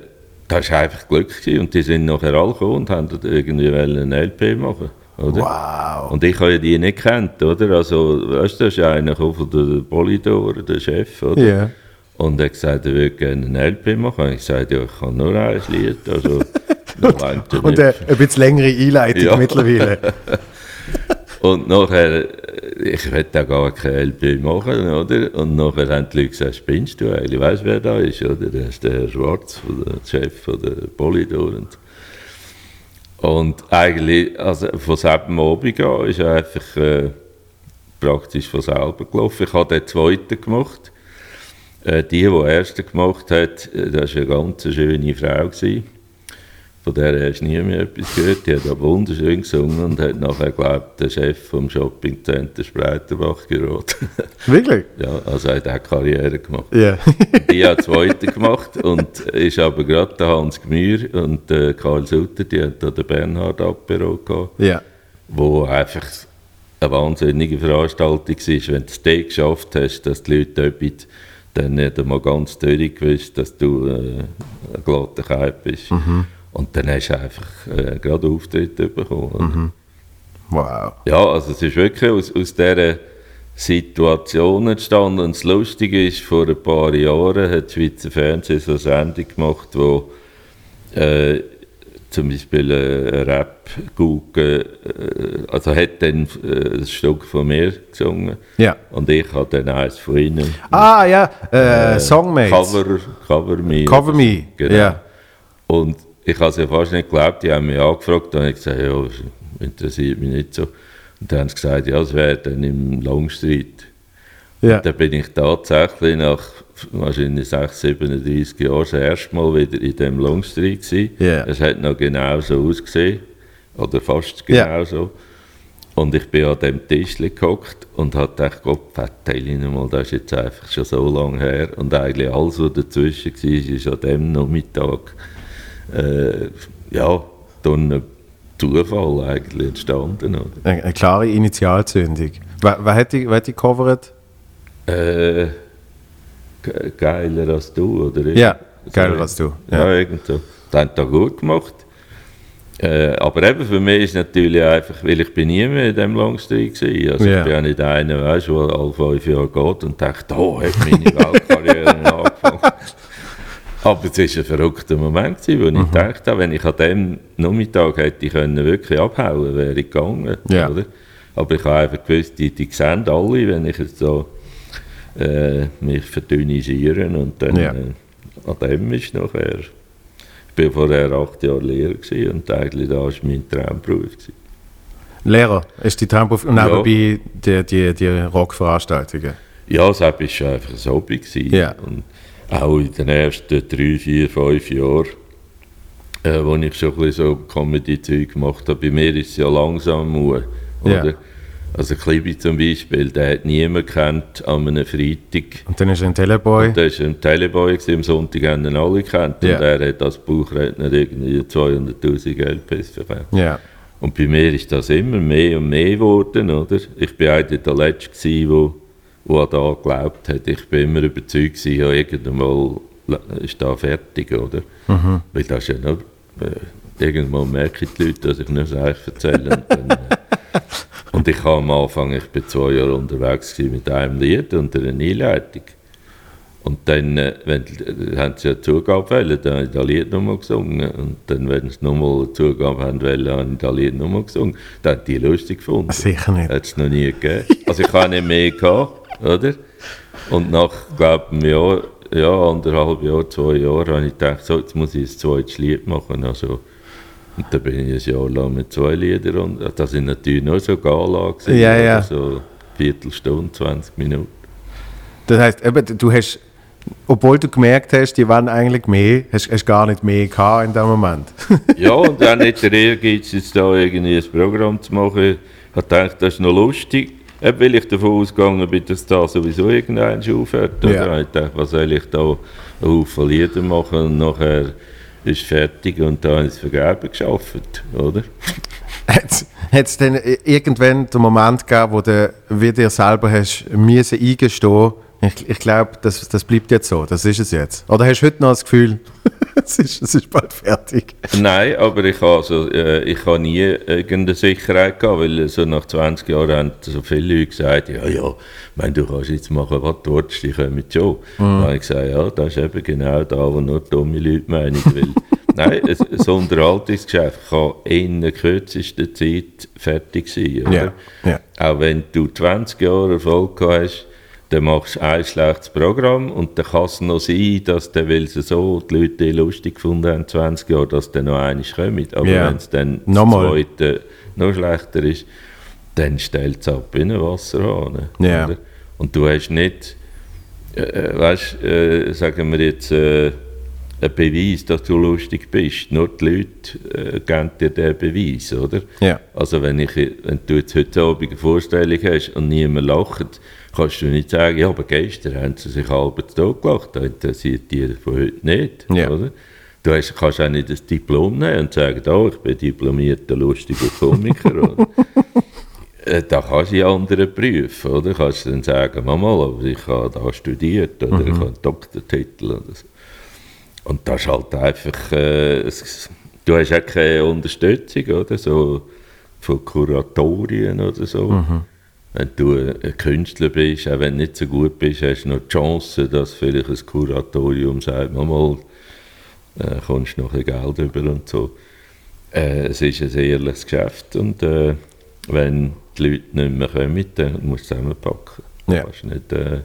Speaker 2: das war einfach Glück gewesen. und die sind nachher alle gekommen und haben irgendwie einen LP machen. Oder?
Speaker 1: Wow.
Speaker 2: Und ich habe ja die nicht kennt, oder? Also, weißt du, das ist einer von der Polydor, der Chef, oder?
Speaker 1: Yeah.
Speaker 2: Und er hat gesagt, er würde gerne ein LP machen. Und ich sagte, ja, ich kann nur ein Lied. Also, (laughs)
Speaker 1: Und äh, ein bisschen längere Einleitung ja. mittlerweile. (laughs)
Speaker 2: Und nachher, ich werde auch gar kein LP machen, oder? Und nachher haben die Leute gesagt, spinnst du eigentlich? Weißt du, wer da ist, oder? Das ist der Herr Schwarz, der Chef von der Polydor. Und, und eigentlich, also von selben Abend an ist er einfach äh, praktisch von selber gelaufen. Ich habe den zweiten gemacht. Äh, die, die den ersten gemacht hat, äh, das war eine ganz schöne Frau. Gewesen. Von der hast du nie mehr etwas gehört. Die hat aber wunderschön gesungen und hat nachher, glaube ich, den Chef vom Shoppingcenter Spreiterbach geraten. (laughs)
Speaker 1: Wirklich?
Speaker 2: ja, also hat auch Karriere gemacht.
Speaker 1: Ja. (laughs)
Speaker 2: Die hat zweite gemacht und ist aber gerade der Hans Gmür und der Karl Sutter, die haben da den Bernhard Apero gehabt,
Speaker 1: ja.
Speaker 2: wo einfach eine wahnsinnige Veranstaltung war. Wenn du es geschafft hast, dass die Leute dort dann nicht einmal ganz durchgewusst, dass du äh, ein glatter Kalb bist. Und dann hast du einfach äh, gerade Auftritte bekommen.
Speaker 1: Wow.
Speaker 2: Ja, also es ist wirklich aus, aus dieser Situation entstanden. Und das Lustige ist, vor ein paar Jahren hat das Schweizer Fernsehen so eine Sendung gemacht, wo äh, zum Beispiel äh, Rap gucken, äh, also hat dann äh, ein Stück von mir gesungen
Speaker 1: Ja.
Speaker 2: und ich habe dann eins von ihnen.
Speaker 1: Ah, ja, äh, Songmates.
Speaker 2: Cover, Cover Me.
Speaker 1: Cover Me,
Speaker 2: Genau.
Speaker 1: ja.
Speaker 2: Und ich habe es ja fast nicht geglaubt, die haben mich angefragt und ich gesagt, ja, das interessiert mich nicht so. Und dann haben sie gesagt, ja, es wäre dann im Longstreet.
Speaker 1: Ja.
Speaker 2: Da bin ich tatsächlich nach wahrscheinlich 6, 37 Jahren das erste Mal wieder in dem Longstreet gewesen.
Speaker 1: Ja.
Speaker 2: Es hat noch genau so ausgesehen, oder fast
Speaker 1: Ja.
Speaker 2: genau so. Und ich bin an dem Tisch gehockt und habe gedacht, Gott, verteile ihn mal, das ist jetzt einfach schon so lange her. Und eigentlich alles, was dazwischen war, ist an dem Nachmittag, äh, ja, einen Zufall eigentlich entstanden. Oder?
Speaker 1: Eine, eine klare Initialzündung. Wer, wer hat die, wer hat die covered?
Speaker 2: Äh, ge- geiler als du, oder?
Speaker 1: Ja, geiler als du,
Speaker 2: Ja,
Speaker 1: ja.
Speaker 2: irgend so. Das haben da gut gemacht. Äh, aber eben für mich ist natürlich einfach, weil ich bin nie mehr in diesem Longstreet war. Also
Speaker 1: Ja.
Speaker 2: ich bin ja nicht einer, weißt, der alle fünf Jahre geht und denkt, oh, hat meine Weltkarriere angefangen. Aber es war ein verrückter Moment, wo
Speaker 1: Mhm.
Speaker 2: ich gedacht habe, wenn ich an dem Nachmittag hätte ich können wirklich abhauen wäre ich gegangen.
Speaker 1: Ja.
Speaker 2: Oder? Aber ich habe einfach gewusst, die, die sehen alle, wenn ich jetzt so äh, mich verdünnisieren und dann
Speaker 1: Ja.
Speaker 2: äh, an dem ist nachher. Ich war vorher acht Jahre Lehrer gewesen und eigentlich da war mein Traumberuf. Gewesen.
Speaker 1: Lehrer ist die Traumberuf und
Speaker 2: Ja.
Speaker 1: nebenbei die, die, die Rockveranstaltungen.
Speaker 2: Ja, das war einfach ein Hobby. Gewesen.
Speaker 1: Ja.
Speaker 2: Und auch in den ersten drei, vier, fünf Jahren, äh, wo ich schon ein bisschen so Comedy-Zeug gemacht habe, bei mir ist es ja langsam oder? Also Klibi zum Beispiel, der hat niemand kennt an einem Freitag.
Speaker 1: Und dann ist er ein Teleboy.
Speaker 2: Der war ein Teleboy, gewesen, am Sonntag haben ihn alle gekannt.
Speaker 1: Ja.
Speaker 2: Und er hat als Buchredner irgendwie 200'000 LPs verkauft.
Speaker 1: Ja.
Speaker 2: Und bei mir ist das immer mehr und mehr geworden, oder? Ich bin eigentlich der Letzte, gewesen, wo, wo an da geglaubt hat. Ich bin immer überzeugt, gewesen, ja, irgendwann mal ist da fertig, oder? Weil das ja noch... Äh, irgendwann merken die Leute, dass ich nur Sachen erzähle. Und, dann, äh, und ich habe am Anfang, ich bin zwei Jahre unterwegs mit einem Lied und einer Einleitung. Und dann, äh, wenn, äh, haben sie ja Zugabe wollen, dann habe ich das Lied nochmal gesungen. Und dann, wenn sie nochmal eine Zugabe haben wollen, habe ich das Lied nochmal gesungen. Das haben die lustig gefunden.
Speaker 1: Sicher nicht.
Speaker 2: Hat es noch nie gegeben. Also ich habe nicht mehr gehabt, oder? Und nach, glaube ich, einem Jahr, ja, anderthalb Jahr, zwei Jahren, habe ich gedacht, so, jetzt muss ich ein zweites Lied machen. Also, und dann bin ich ein Jahr lang mit zwei Liedern und das sind natürlich nur so Gala gewesen,
Speaker 1: Ja, ja.
Speaker 2: so Viertelstunde, 20 Minuten.
Speaker 1: Das heisst, eben, du hast, obwohl du gemerkt hast, die wollen eigentlich mehr, hast du gar nicht mehr gehabt in dem Moment. (laughs)
Speaker 2: Ja, und dann nicht der Ehrgeiz, jetzt da irgendwie ein Programm zu machen. Ich gedacht, das ist noch lustig. Eben, weil ich davon ausgegangen bin, dass da sowieso irgendein aufhört. Oder
Speaker 1: Ja.
Speaker 2: ich gedacht, was soll ich da einen Haufen Lieder machen und nachher ist fertig und da habe ich es vergeben geschafft, oder?
Speaker 1: Hat es denn irgendwann den Moment gegeben, wo du wie dir selber hast müssen eingestehen ich, ich glaube, das, das bleibt jetzt so, das ist es jetzt. Oder hast du heute noch das Gefühl, es, ist, es ist bald fertig?
Speaker 2: Nein, aber ich habe also, äh, ich habe nie irgendeine Sicherheit gehabt, weil so nach 20 Jahren haben so viele Leute gesagt, ja, ja, meine, du kannst jetzt machen, was du willst, die kommen schon. Dann habe ich gesagt, ja, das ist eben genau da, wo nur dumme Leute meinen, weil (laughs) nein, ein, ein Unterhaltungsgeschäft kann in der kürzesten Zeit fertig sein. Oder?
Speaker 1: Ja, ja.
Speaker 2: Auch wenn du 20 Jahre Erfolg gehabt hast, dann machst du ein schlechtes Programm und dann kann es noch sein, dass der, weil sie so die Leute lustig gefunden haben, 20 Jahre, dass dann noch eines kommt. Aber
Speaker 1: Ja.
Speaker 2: wenn es dann
Speaker 1: Nochmal.
Speaker 2: das zweite noch schlechter ist, dann stellt es ab in den Wasserhahn. Oder? Und du hast nicht, äh, äh, weißt, äh, sagen wir jetzt, äh, einen Beweis, dass du lustig bist. Nur die Leute äh, geben dir den Beweis, oder?
Speaker 1: Ja.
Speaker 2: Also wenn, ich, wenn du jetzt heute Abend eine Vorstellung hast und niemand lacht, kannst du nicht sagen, ja, aber gestern haben sie sich halb tot gelacht, das interessiert die von heute nicht,
Speaker 1: Ja.
Speaker 2: oder? Du hast, kannst auch nicht das Diplom nehmen und sagen, oh, ich bin diplomierter lustiger Komiker. (laughs) Äh, Da kannst du die anderen prüfen, oder? Kannst du dann sagen, Mama, aber ich habe da studiert oder ich habe einen Doktortitel oder so. Und das ist halt einfach, äh, es, du hast auch keine Unterstützung, oder? So von Kuratorien oder so. Wenn du ein Künstler bist, auch wenn du nicht so gut bist, hast du noch die Chance, dass vielleicht ein Kuratorium sagt, mal, äh, kommst du noch ein Geld über und so. Äh, es ist ein ehrliches Geschäft und äh, wenn die Leute nicht mehr kommen, dann musst du zusammenpacken.
Speaker 1: Ja.
Speaker 2: Kannst nicht, äh,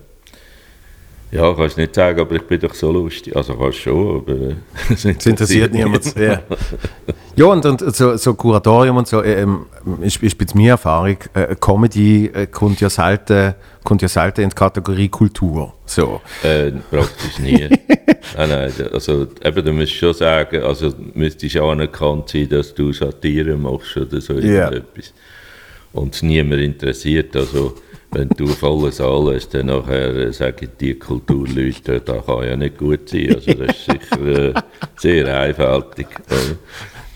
Speaker 2: ja, kannst nicht sagen, aber ich bin doch so lustig. Also kannst schon, aber äh, (laughs) es
Speaker 1: Das interessiert niemand. Ja, (laughs) ja und, und so, so Kuratorium und so, ähm, ist, ist jetzt meine Erfahrung, äh, Comedy äh, kommt, ja selten, kommt ja selten in die Kategorie Kultur. So.
Speaker 2: Äh, praktisch nie. (laughs) nein, nein, also eben, du musst schon sagen, also müsstest auch anerkannt sein, dass du Satire machst oder so irgendetwas. Und es niemand interessiert, also wenn du volle Saal hast, dann nachher äh, sagen die Kulturleute, das kann ja nicht gut sein. Also das ist sicher äh, sehr einfältig. Äh,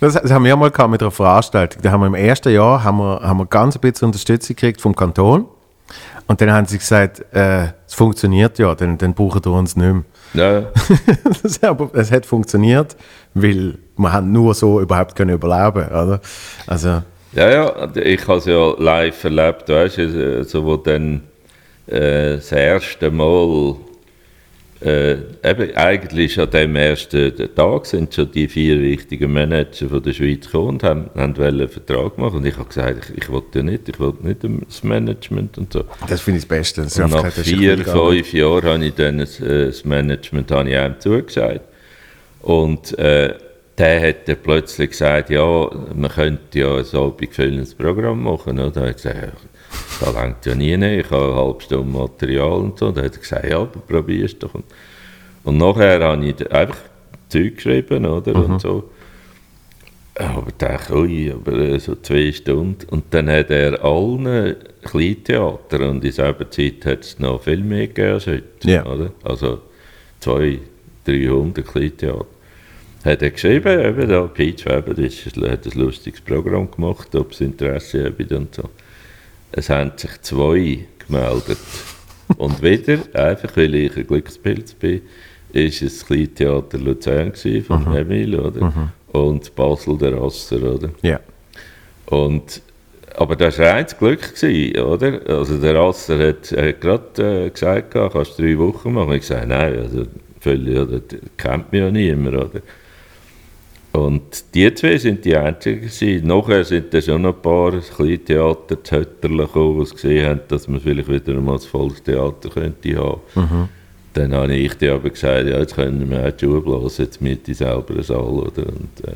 Speaker 1: Das, das haben wir mal gehabt mit einer Veranstaltung. Da haben wir im ersten Jahr haben wir, haben wir ganz ein bisschen Unterstützung gekriegt vom Kanton. Und dann haben sie gesagt, äh, es funktioniert ja, dann, dann brauchen wir uns nicht mehr.
Speaker 2: ja, (laughs)
Speaker 1: das, aber es hat funktioniert, weil wir haben nur so überhaupt können überleben, oder? Also,
Speaker 2: Ja, ja, ich habe es ja live erlebt, weißt du, also wo dann äh, das erste Mal, äh, eben eigentlich an dem ersten Tag sind schon die vier wichtigen Manager von der Schweiz gekommen und haben, haben einen Vertrag machen und ich habe gesagt, ich, ich wollte ja nicht, ich wollte nicht das Management und so.
Speaker 1: das finde ich das Beste. Das
Speaker 2: Und nach vier, fünf Jahren habe ich dann das, äh, das Management habe ich einem zugesagt. Und äh, der hat dann plötzlich gesagt, ja, man könnte ja ein abendfüllendes Programm machen. Oder? Da habe ich gesagt, ja, das langt ja nie, nicht. ich habe eine halbe Stunde Material und so. Da hat er gesagt, ja, probier es doch. Und, und nachher habe ich einfach Zeug geschrieben, oder, und so. Aber ich dachte, ui, aber äh, so zwei Stunden. Und dann hat er allen Kleintheater, und in selber Zeit hat es noch viel mehr gegeben als heute.
Speaker 1: Ja.
Speaker 2: Oder? Also 200, 300 Kleintheater. Hat er geschrieben, eben da, Peach Weber, das hat ein lustiges Programm gemacht, ob es Interesse hat und so. Es haben sich zwei gemeldet. und wieder, einfach weil ich ein Glückspilz bin, ist es das Kleintheater Luzern gewesen, von Emil, oder? Und Basel der Rasser, oder?
Speaker 1: Ja.
Speaker 2: Und, aber das war reines Glück, gewesen, oder? Also der Rasser hat, hat gerade äh, gesagt, kannst du drei Wochen machen? Ich gesagt, nein, also völlig, oder, das kennt mich ja niemand, oder? Und die zwei sind die einzigen gewesen. Nachher sind dann schon ein paar Kleintheater zu Hötterle gekommen, die gesehen haben, dass man vielleicht wieder einmal ein volles Theater könnte haben. Dann habe ich dir aber gesagt, ja, jetzt können wir auch die Schuhe blasen, jetzt miete ich selber einen Saal, oder? Und, äh,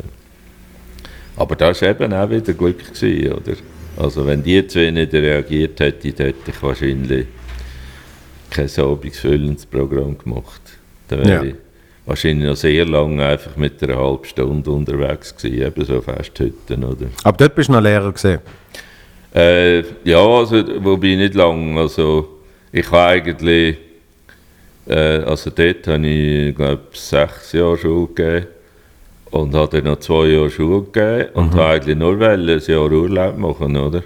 Speaker 2: aber das war eben auch wieder Glück, gewesen, oder? Also wenn die zwei nicht reagiert hätten, hätte ich wahrscheinlich kein abendfüllendes Programm gemacht. Dann wäre
Speaker 1: Ja.
Speaker 2: ich wahrscheinlich noch sehr lange einfach mit einer halben Stunde unterwegs gewesen, eben so Festhütten, oder?
Speaker 1: Aber dort bist du noch Lehrer gesehen.
Speaker 2: Äh, ja, also, wobei nicht lang. Also, ich habe eigentlich, äh, also dort habe ich, glaube sechs Jahre Schule gegeben und habe dann noch zwei Jahre Schule gegeben und habe eigentlich nur ein Jahr Urlaub machen, oder?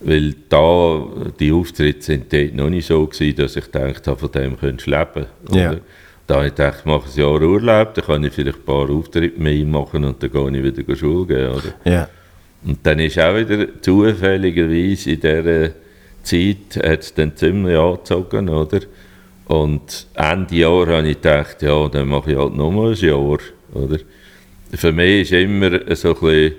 Speaker 2: Weil da, die Auftritte sind dort noch nicht so gewesen, dass ich gedacht habe, von dem könntest du leben. Oder? Da habe ich gedacht, ich mache ein Jahr Urlaub, dann kann ich vielleicht ein paar Auftritte mehr machen und dann gehe ich wieder Schule gehen, oder?
Speaker 1: Ja.
Speaker 2: Und dann ist auch wieder zufälligerweise in dieser Zeit hat es dann ziemlich angezogen, oder? Und Ende Jahr habe ich gedacht, ja, dann mache ich halt nochmal ein Jahr, oder? für mich war immer so ein bisschen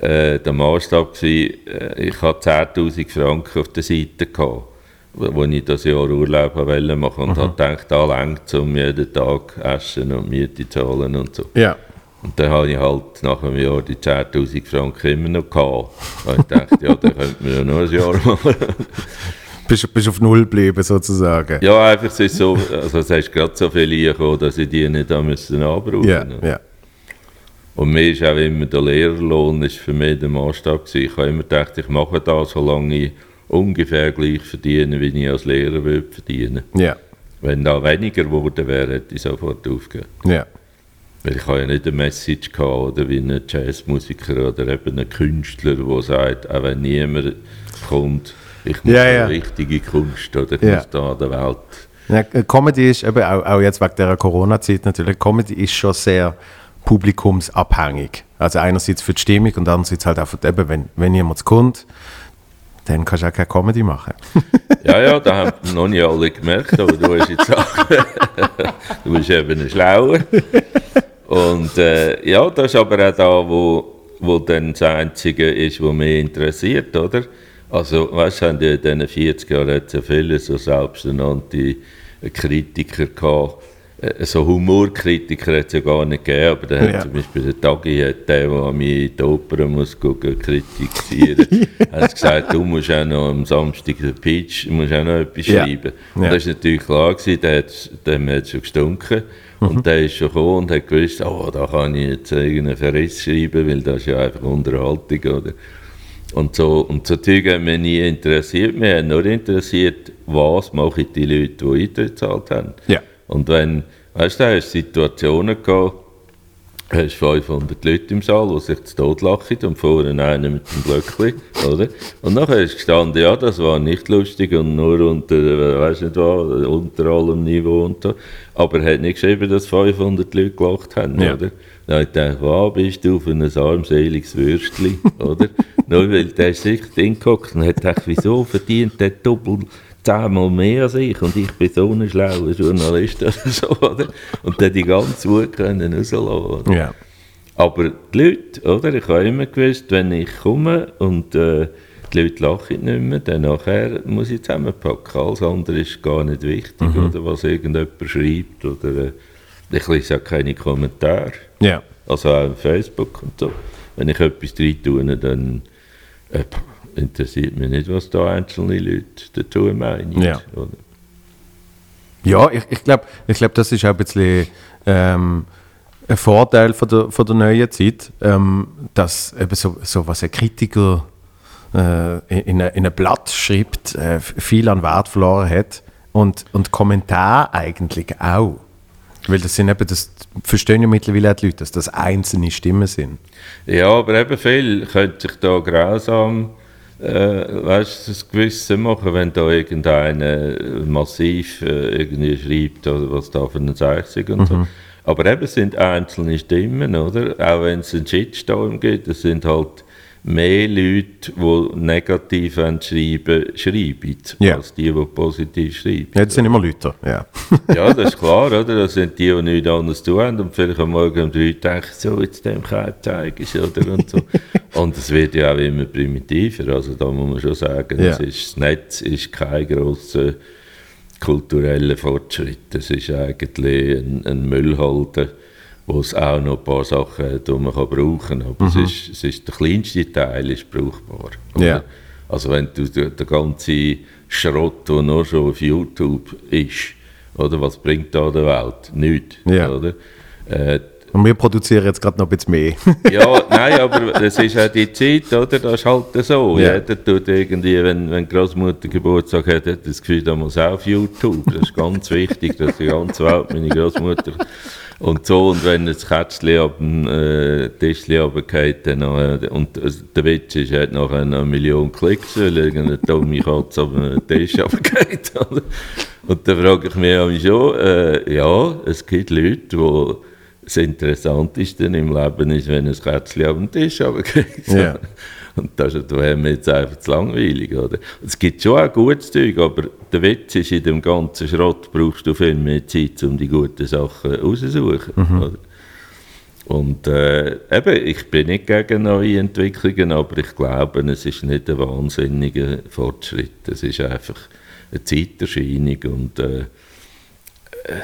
Speaker 2: äh, der Maßstab, gewesen, äh, ich hatte 10'000 Franken auf der Seite, gehabt, wo, ich das Jahr Urlaub wollte machen und mhm. habe gedacht, da längt um jeden Tag Essen und Miete zahlen und so.
Speaker 1: Ja.
Speaker 2: Und dann habe ich halt nach einem Jahr die 10'000 Franken immer noch gehabt. Und ich dachte, ja, dann könnte man ja noch ein Jahr machen. (laughs)
Speaker 1: bist, bist auf Null geblieben, sozusagen.
Speaker 2: Ja, einfach es ist so, also es ist gerade so viel eingekommen, dass ich die nicht da müssen anbrauchen
Speaker 1: Ja, ja.
Speaker 2: Und mir ist auch immer der Lehrerlohn ist für mich der Maßstab gewesen. Ich habe immer gedacht, ich mache das, solange ich ungefähr gleich verdiene, wie ich als Lehrer würde verdienen.
Speaker 1: Ja,
Speaker 2: Wenn da weniger geworden wäre, hätte ich sofort aufgehört.
Speaker 1: ja.
Speaker 2: Weil ich habe ja nicht eine Message gehabt, oder wie ein Jazzmusiker oder eben ein Künstler, der sagt, auch wenn niemand kommt, ich muss eine
Speaker 1: ja.
Speaker 2: richtige Kunst oder ich
Speaker 1: Ja.
Speaker 2: muss da an der Welt.
Speaker 1: Ja, Comedy ist eben auch, auch jetzt wegen der Corona-Zeit natürlich, Comedy ist schon sehr publikumsabhängig. Also einerseits für die Stimmung und andererseits halt auch für eben, wenn, wenn jemand kommt, dann kannst du auch keine Comedy machen. (laughs)
Speaker 2: Ja, ja, da haben noch nicht alle gemerkt, aber du hast jetzt auch, (laughs) du bist eben ein Schlauer. Und äh, ja, das ist aber auch da, wo, wo dann das Einzige ist, was mich interessiert, oder? Also, weißt du, haben ja in diesen 40 Jahren ja viele so selbsternannte Kritiker gehabt. Äh, So Humorkritiker hat es ja gar nicht gegeben, aber der
Speaker 1: Ja.
Speaker 2: hat zum Beispiel der Tagi, hat der, der an mich in die Oper muss gucken, kritisieren, (laughs) hat gesagt, du musst auch noch am Samstag den Pitch, du musst auch noch etwas
Speaker 1: Ja.
Speaker 2: schreiben. Und
Speaker 1: Ja.
Speaker 2: das war natürlich klar, gewesen, der hat, dem hat schon gestunken. Und der ist schon gekommen und hat gewusst, oh, da kann ich jetzt irgendeinen Verriss schreiben, weil das ist ja einfach Unterhaltung, oder? Und so, und so Zeug hat mich nie interessiert. Mich hat nur interessiert, was machen die Leute, die Eintritt gezahlt haben.
Speaker 1: Ja.
Speaker 2: Und wenn, weißt du, da hast Situationen gehabt, hast 500 Leute im Saal, die sich zu Tod lachen und vorne einer mit dem Glöckchen, (laughs) oder? Und nachher ist gestanden, ja, das war nicht lustig und nur unter, weißt nicht was, unter allem Niveau und so. Aber er hat nicht geschrieben, dass 500 Leute gelacht haben,
Speaker 1: Ja.
Speaker 2: oder? Dann ich gedacht, was bist du für ein armseliges Würstchen, (laughs) oder? Nur weil der sich hingehockt und hat gedacht, wieso verdient der doppelt zehnmal mehr als ich und ich bin so ein schlauer Journalist oder so, oder? Und dann die ganze Wut können rauslassen?
Speaker 1: Ja.
Speaker 2: Aber die Leute, oder? Ich habe immer gewusst, wenn ich komme und äh, die Leute lachen nicht mehr, dann nachher muss ich zusammenpacken. Alles andere ist gar nicht wichtig, oder? Was irgendjemand schreibt oder äh, ich lese auch keine Kommentare.
Speaker 1: Ja.
Speaker 2: Also auch auf Facebook und so. Wenn ich etwas rein tue, dann äh, interessiert mich nicht, was da einzelne Leute dazu meinen.
Speaker 1: Ja.
Speaker 2: Oder?
Speaker 1: Ja, ich, ich glaube, ich glaub, das ist auch ein bisschen ähm, ein Vorteil von der, von der neuen Zeit, ähm, dass eben so, so was ein Kritiker äh, in, in ein Blatt schreibt, äh, viel an Wert verloren hat und, und Kommentar eigentlich auch. Weil das sind eben, das verstehen ja mittlerweile auch die Leute, dass das einzelne Stimmen sind.
Speaker 2: Ja, aber eben viel könnte sich da grausam äh, weißt, das Gewissen machen, wenn da irgendeiner massiv äh, irgendwie schreibt, oder was da für ein Zeichen ist und so. Aber eben sind einzelne Stimmen, oder? Auch wenn es einen Shitstorm gibt, es sind halt mehr Leute, die negativ schreiben, schreiben,
Speaker 1: Ja.
Speaker 2: als die, die positiv schreiben.
Speaker 1: Ja, das sind immer Leute. Ja. (laughs)
Speaker 2: Ja, das ist klar, oder? Das sind die, die nichts anderes tun haben und vielleicht am Morgen um drei denken, so, jetzt dem Kalb zeige ich, oder? Und, so. (laughs) und es wird ja auch immer primitiver, also da muss man schon sagen,
Speaker 1: Ja.
Speaker 2: es ist, das Netz ist kein grosser kultureller Fortschritt, es ist eigentlich ein, ein Müllhalter, wo es auch noch ein paar Sachen hat, die man kann brauchen kann, aber es, ist, es ist der kleinste Teil ist brauchbar.
Speaker 1: Ja.
Speaker 2: Also wenn du den ganzen Schrott, der nur schon auf YouTube ist, oder was bringt da der Welt? Nichts,
Speaker 1: Ja.
Speaker 2: oder? Äh,
Speaker 1: Und wir produzieren jetzt gerade noch ein bisschen mehr. (laughs)
Speaker 2: ja, nein, aber das ist auch die Zeit, oder? Das ist halt so.
Speaker 1: Ja.
Speaker 2: Jeder tut irgendwie, wenn, wenn Großmutter Geburtstag hat, hat das Gefühl, da muss auch auf YouTube. Das ist ganz wichtig, dass die ganze Welt meine Großmutter und so. Und wenn das Kätzchen ab dem äh, Tischchen runterfällt, dann nachher, und äh, der Witz ist, er hat nachher eine Million Klicks, weil irgendeine dumme Katze auf den Tisch (laughs) oder? Und dann frage ich mich auch schon, äh, ja, es gibt Leute, die das Interessanteste im Leben ist, wenn ein Kätzchen auf den Tisch runtergeht.
Speaker 1: Ja. (laughs)
Speaker 2: Und das ist- da haben wir jetzt einfach zu langweilig, oder? Es gibt schon auch gutes Zeug, aber der Witz ist, in dem ganzen Schrott brauchst du viel mehr Zeit, um die guten Sachen rauszusuchen, oder? Und äh, eben, ich bin nicht gegen neue Entwicklungen, aber ich glaube, es ist nicht ein wahnsinniger Fortschritt. Es ist einfach eine Zeiterscheinung und äh,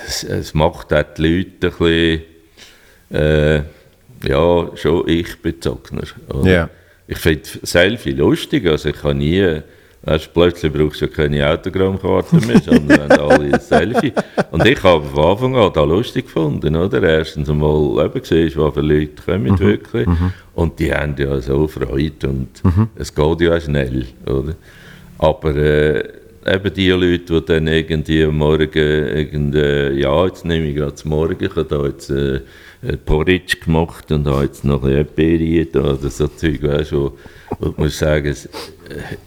Speaker 2: es, es, macht auch die Leute ein bisschen, äh, ja, schon ich-bezogener.
Speaker 1: Yeah.
Speaker 2: Ich finde Selfie lustig, also ich kann nie Weißt, plötzlich brauchst du ja keine Autogrammkarte mehr, (laughs) sondern alle ein Selfie. Und ich habe von Anfang an da lustig gefunden, oder? Erstens einmal eben gesehen, was für Leute kommen mhm. wirklich. Mhm. Und die haben ja so Freude und mhm. es geht ja auch schnell, oder? Aber äh, eben die Leute, die dann irgendwie am Morgen, irgendwie, ja, jetzt nehme ich gerade zum Morgen, ich habe da jetzt äh, Porridge gemacht und habe jetzt noch ein Beeren oder so Zeug, weißt du, wo, wo muss sagen,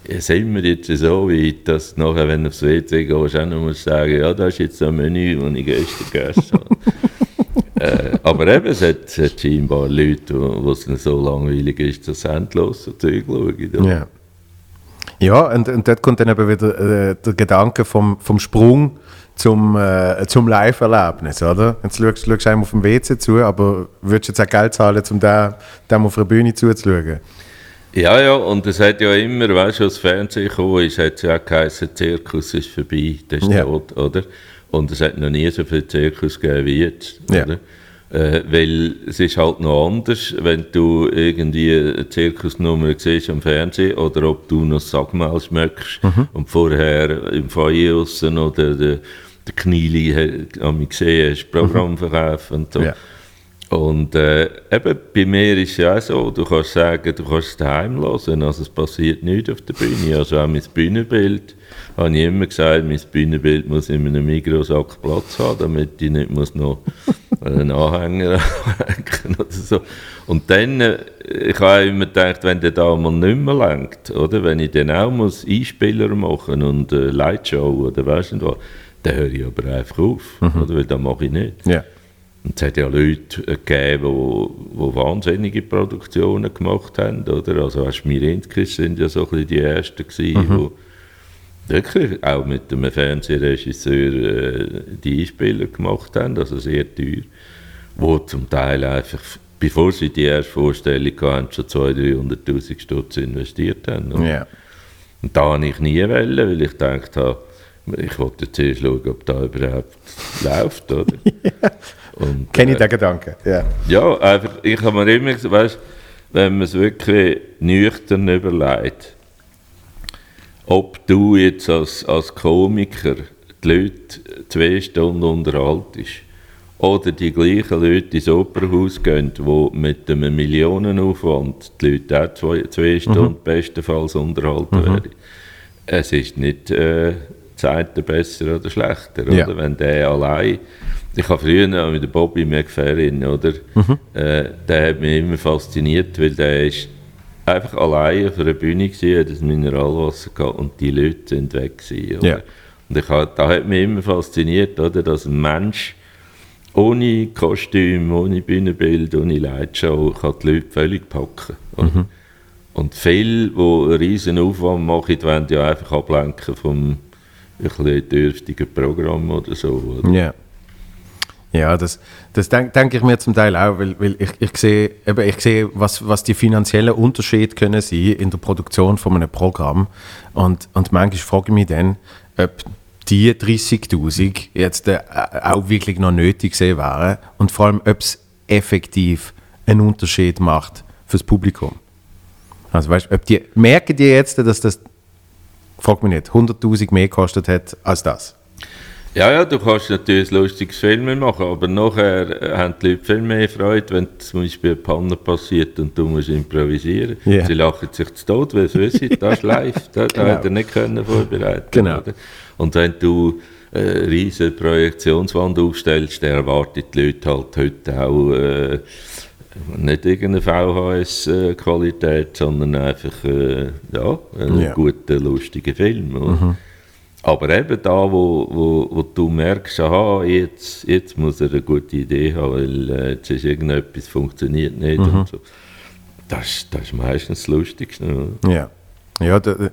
Speaker 2: äh, sind wir jetzt so weit, dass nachher, wenn du aufs WC gehst, auch noch musst sagen, ja, das ist jetzt ein Menü, das ich gestern gegessen habe. (laughs) äh, aber eben, es hat, es hat scheinbar Leute, wo es so langweilig ist, dass sie endlos Zeug schauen.
Speaker 1: Ja. Ja, und, und dort kommt dann eben wieder äh, der Gedanke vom, vom Sprung zum, äh, zum Live-Erlebnis, oder? Jetzt schaust, schaust du einem auf dem WC zu, aber würdest du jetzt auch Geld zahlen, um dem, dem auf der Bühne zuzuschauen?
Speaker 2: Ja, ja, und es hat ja immer, weißt du, als Fernsehen gekommen ist, hat es ja auch geheißen, Zirkus ist vorbei, das ist ja. tot, oder? Und es hat noch nie so viel Zirkus gegeben wie jetzt, ja. oder? Äh, weil es ist halt noch anders, wenn du irgendwie eine Zirkusnummer siehst am Fernsehen oder ob du noch Sagmal schmeckst mhm. und vorher im Feuer oder der, der Knieli am gesehen hast, Programm mhm. und so. Ja. Und äh, eben, bei mir ist es ja auch so, du kannst sagen, du kannst es daheim hören, also es passiert nichts auf der Bühne. Also auch mein Bühnenbild, habe ich immer gesagt, mein Bühnenbild muss in einem Mikrosack Platz haben, damit ich nicht muss noch (laughs) einen Anhänger anhängen oder so. Und dann, äh, ich habe immer gedacht, wenn der da mal nicht mehr lenkt, oder, wenn ich dann auch muss Einspieler machen und äh, Lightshow oder weißt du was, dann höre ich aber einfach auf, mhm. oder, weil das mache ich nicht.
Speaker 1: Yeah.
Speaker 2: Und es hat ja Leute gegeben, die, die wahnsinnige Produktionen gemacht haben, oder? Also auch Schmirinskis sind ja so ein bisschen die Ersten gewesen, mhm. die wirklich auch mit einem Fernsehregisseur äh, die Einspieler gemacht haben, also sehr teuer, wo zum Teil einfach, bevor sie die erste Vorstellung hatten, schon 200'000, 300'000 Stutz investiert haben. Und,
Speaker 1: yeah.
Speaker 2: und da habe ich nie wollen, weil ich gedacht habe, ich wollte zuerst schauen, ob da überhaupt läuft, oder? (laughs)
Speaker 1: Und, Kenne ich äh, den Gedanken,
Speaker 2: ja. Ja, einfach, ich habe mir immer gesagt, weißt, wenn man es wirklich nüchtern überlegt, ob du jetzt als, als Komiker die Leute zwei Stunden unterhaltest oder die gleichen Leute ins Opernhaus gehen, die mit einem Millionenaufwand die Leute auch zwei, zwei mhm. Stunden mhm. bestenfalls unterhalten mhm. werden. Es ist nicht äh, Zeit besser oder schlechter, ja. oder? wenn der allein ich habe früher mit dem Bobby McFerrin, oder? Mhm. Äh, der hat mich immer fasziniert, weil der ist einfach allein auf einer Bühne gewesen, hat das Mineralwasser gehabt und die Leute sind weg gewesen,
Speaker 1: ja.
Speaker 2: Und ich hab, da hat mich immer fasziniert, oder, dass ein Mensch ohne Kostüm, ohne Bühnenbild, ohne Lightshow kann die Leute völlig packen. Mhm. Und viele, die einen riesen Aufwand machen, wollen ja einfach ablenken vom bisschen dürftigen Programm oder so. Oder?
Speaker 1: Yeah. Ja, das, das denke denk ich mir zum Teil auch, weil, weil ich, ich sehe, eben, ich sehe was, was die finanziellen Unterschiede können sein in der Produktion von einem Programm. Und, und manchmal frage ich mich dann, ob die 30'000 jetzt äh, auch wirklich noch nötig gesehen wären und vor allem, ob es effektiv einen Unterschied macht fürs Publikum. Also weißt, ob die, merken die jetzt, dass das, frag mich nicht, 100'000 mehr gekostet hat als das?
Speaker 2: Ja, ja, du kannst natürlich ein lustiges Film machen, aber nachher äh, haben die Leute viel mehr Freude, wenn zum Beispiel eine Panne passiert und du musst improvisieren. Yeah. Sie lachen sich zu Tod, weil sie wissen, das (laughs) ist live, das genau. hätte er nicht können vorbereiten
Speaker 1: genau.
Speaker 2: Und wenn du eine riesige Projektionswand aufstellst, dann erwarten die Leute halt heute auch äh, nicht irgendeine VHS-Qualität, sondern einfach äh, ja, einen yeah. guten, lustigen Film. Mhm. Aber eben da, wo, wo, wo du merkst, aha, jetzt, jetzt muss er eine gute Idee haben, weil äh, jetzt ist irgendetwas funktioniert nicht mhm. und so. Das, das ist meistens das Lustigste. Oder?
Speaker 1: Ja, ja da,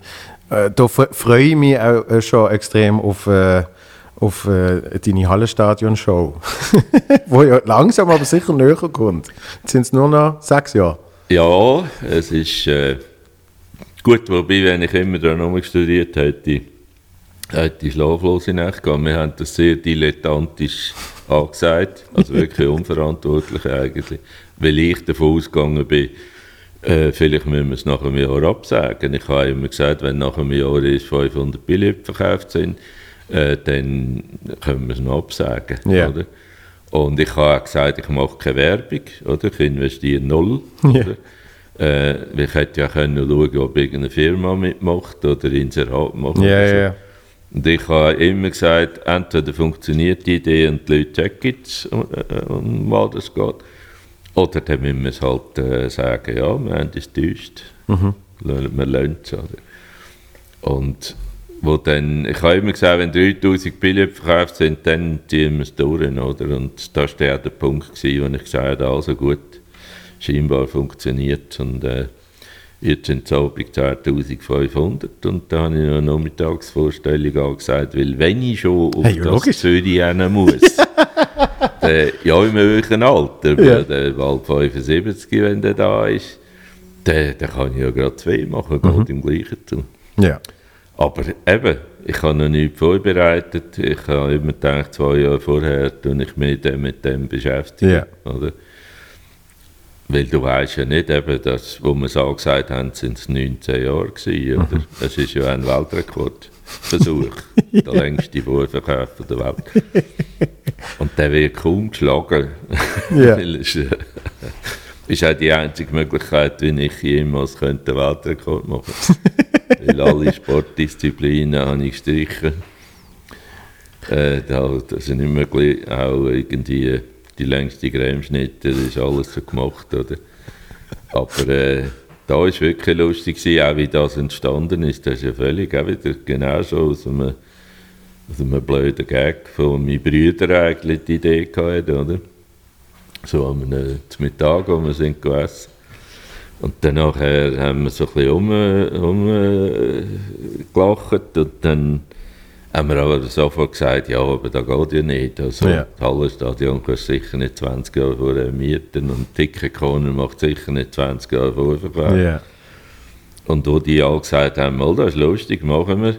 Speaker 1: äh, da freue ich mich auch äh, schon extrem auf, äh, auf äh, deine Hallenstadion-Show, (laughs) wo ja langsam aber sicher näher kommt. Jetzt sind es nur noch sechs Jahre.
Speaker 2: Ja, es ist äh, gut, wobei, wenn ich immer daran studiert hätte, hätte ich schlaflose Nacht gehabt. Wir haben das sehr dilettantisch angesagt, also wirklich unverantwortlich eigentlich, weil ich davon ausgegangen bin, äh, vielleicht müssen wir es nach einem Jahr absagen. Ich habe immer gesagt, wenn nach einem Jahr ist 500 Billionen verkauft sind, äh, dann können wir es noch absagen.
Speaker 1: Ja.
Speaker 2: Oder? Und ich habe auch gesagt, ich mache keine Werbung, oder? ich investiere null. Oder? Äh, ich hätte ja können schauen, ob irgendeine Firma mitmacht oder Inserat macht.
Speaker 1: Ja,
Speaker 2: oder so.
Speaker 1: ja.
Speaker 2: Und ich habe immer gesagt, entweder funktioniert die Idee und die Leute checken es, äh, um was es geht, oder dann müssen wir es halt äh, sagen, ja, wir haben es getäuscht,
Speaker 1: Mhm.
Speaker 2: wir lernen es. Oder? Und wo dann, ich habe immer gesagt, wenn 3000 Billionen verkauft sind, dann ziehen wir es durch. Oder? Und da war der Punkt, gewesen, wo ich gesagt habe, also gut, scheinbar funktioniert. Und äh, jetzt sind es Abend 10.500 und da habe ich noch eine Nachmittagsvorstellung angesagt, weil wenn ich schon auf
Speaker 1: Hey,
Speaker 2: das. Zürich muss, (laughs) dann, ja, im höheren Alter,
Speaker 1: Ja.
Speaker 2: der bald 75, wenn der da ist, dann, dann kann ich ja gerade zwei machen,
Speaker 1: Mhm.
Speaker 2: geht im gleichen tun.
Speaker 1: Ja.
Speaker 2: Aber eben, ich habe noch nichts vorbereitet. Ich habe immer gedacht, zwei Jahre vorher tue ich mich dann mit dem beschäftigen.
Speaker 1: Ja.
Speaker 2: Oder? Weil du weißt ja nicht, eben, dass, wo wir es angesagt haben, sind es 19 Jahre gewesen, oder? Das ist ja ein Weltrekordversuch. (laughs) Der längste Vorverkauf der Welt. Und der wird kaum geschlagen.
Speaker 1: Ja. (laughs)
Speaker 2: Äh, ist auch die einzige Möglichkeit, wie ich jemals könnte einen Weltrekord machen (laughs) Weil alle Sportdisziplinen habe ich gestrichen. Äh, da, ist nicht möglich. Auch irgendwie die längste Cremeschnitte, das ist alles so gemacht. Oder? Aber äh, da war wirklich lustig, gewesen, auch wie das entstanden ist. Das ist ja völlig auch wieder genau so aus einem, aus einem blöden Gag von meinen Brüdern eigentlich die Idee gehabt, oder? So am Mittag, wo wir sind gegessen. Und dann nachher haben wir so ein bisschen um, um, äh, gelacht und dann haben wir aber sofort gesagt, ja, aber da geht ja nicht. Also
Speaker 1: Ja.
Speaker 2: das Hallenstadion du sicher nicht 20 Jahre vorher mieten und Ticketcorner macht sicher nicht 20 Jahre vorher.
Speaker 1: Ja.
Speaker 2: Und wo die alle gesagt haben, mal, das ist lustig, machen wir,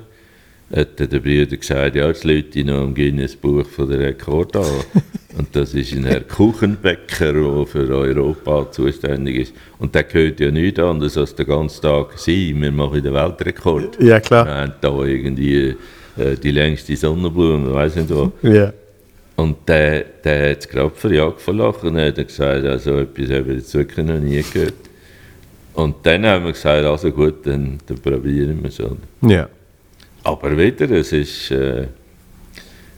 Speaker 2: hat der Bruder gesagt, ja, jetzt Leute noch im Guinness-Buch von der Rekord an. (laughs) Und das ist ein Herr Kuchenbäcker, der für Europa zuständig ist. Und der gehört ja nichts anderes als den ganzen Tag sein, wir machen den Weltrekord.
Speaker 1: Ja, klar.
Speaker 2: Wir haben da irgendwie äh, die längste Sonnenblume, weiß nicht was.
Speaker 1: Ja.
Speaker 2: Und der, der hat es gerade verjagt von Lachen und hat gesagt, also etwas habe ich jetzt wirklich noch nie gehört. Und dann haben wir gesagt, also gut, dann, dann probieren wir es. oder?
Speaker 1: Ja.
Speaker 2: Aber wieder, es ist, äh,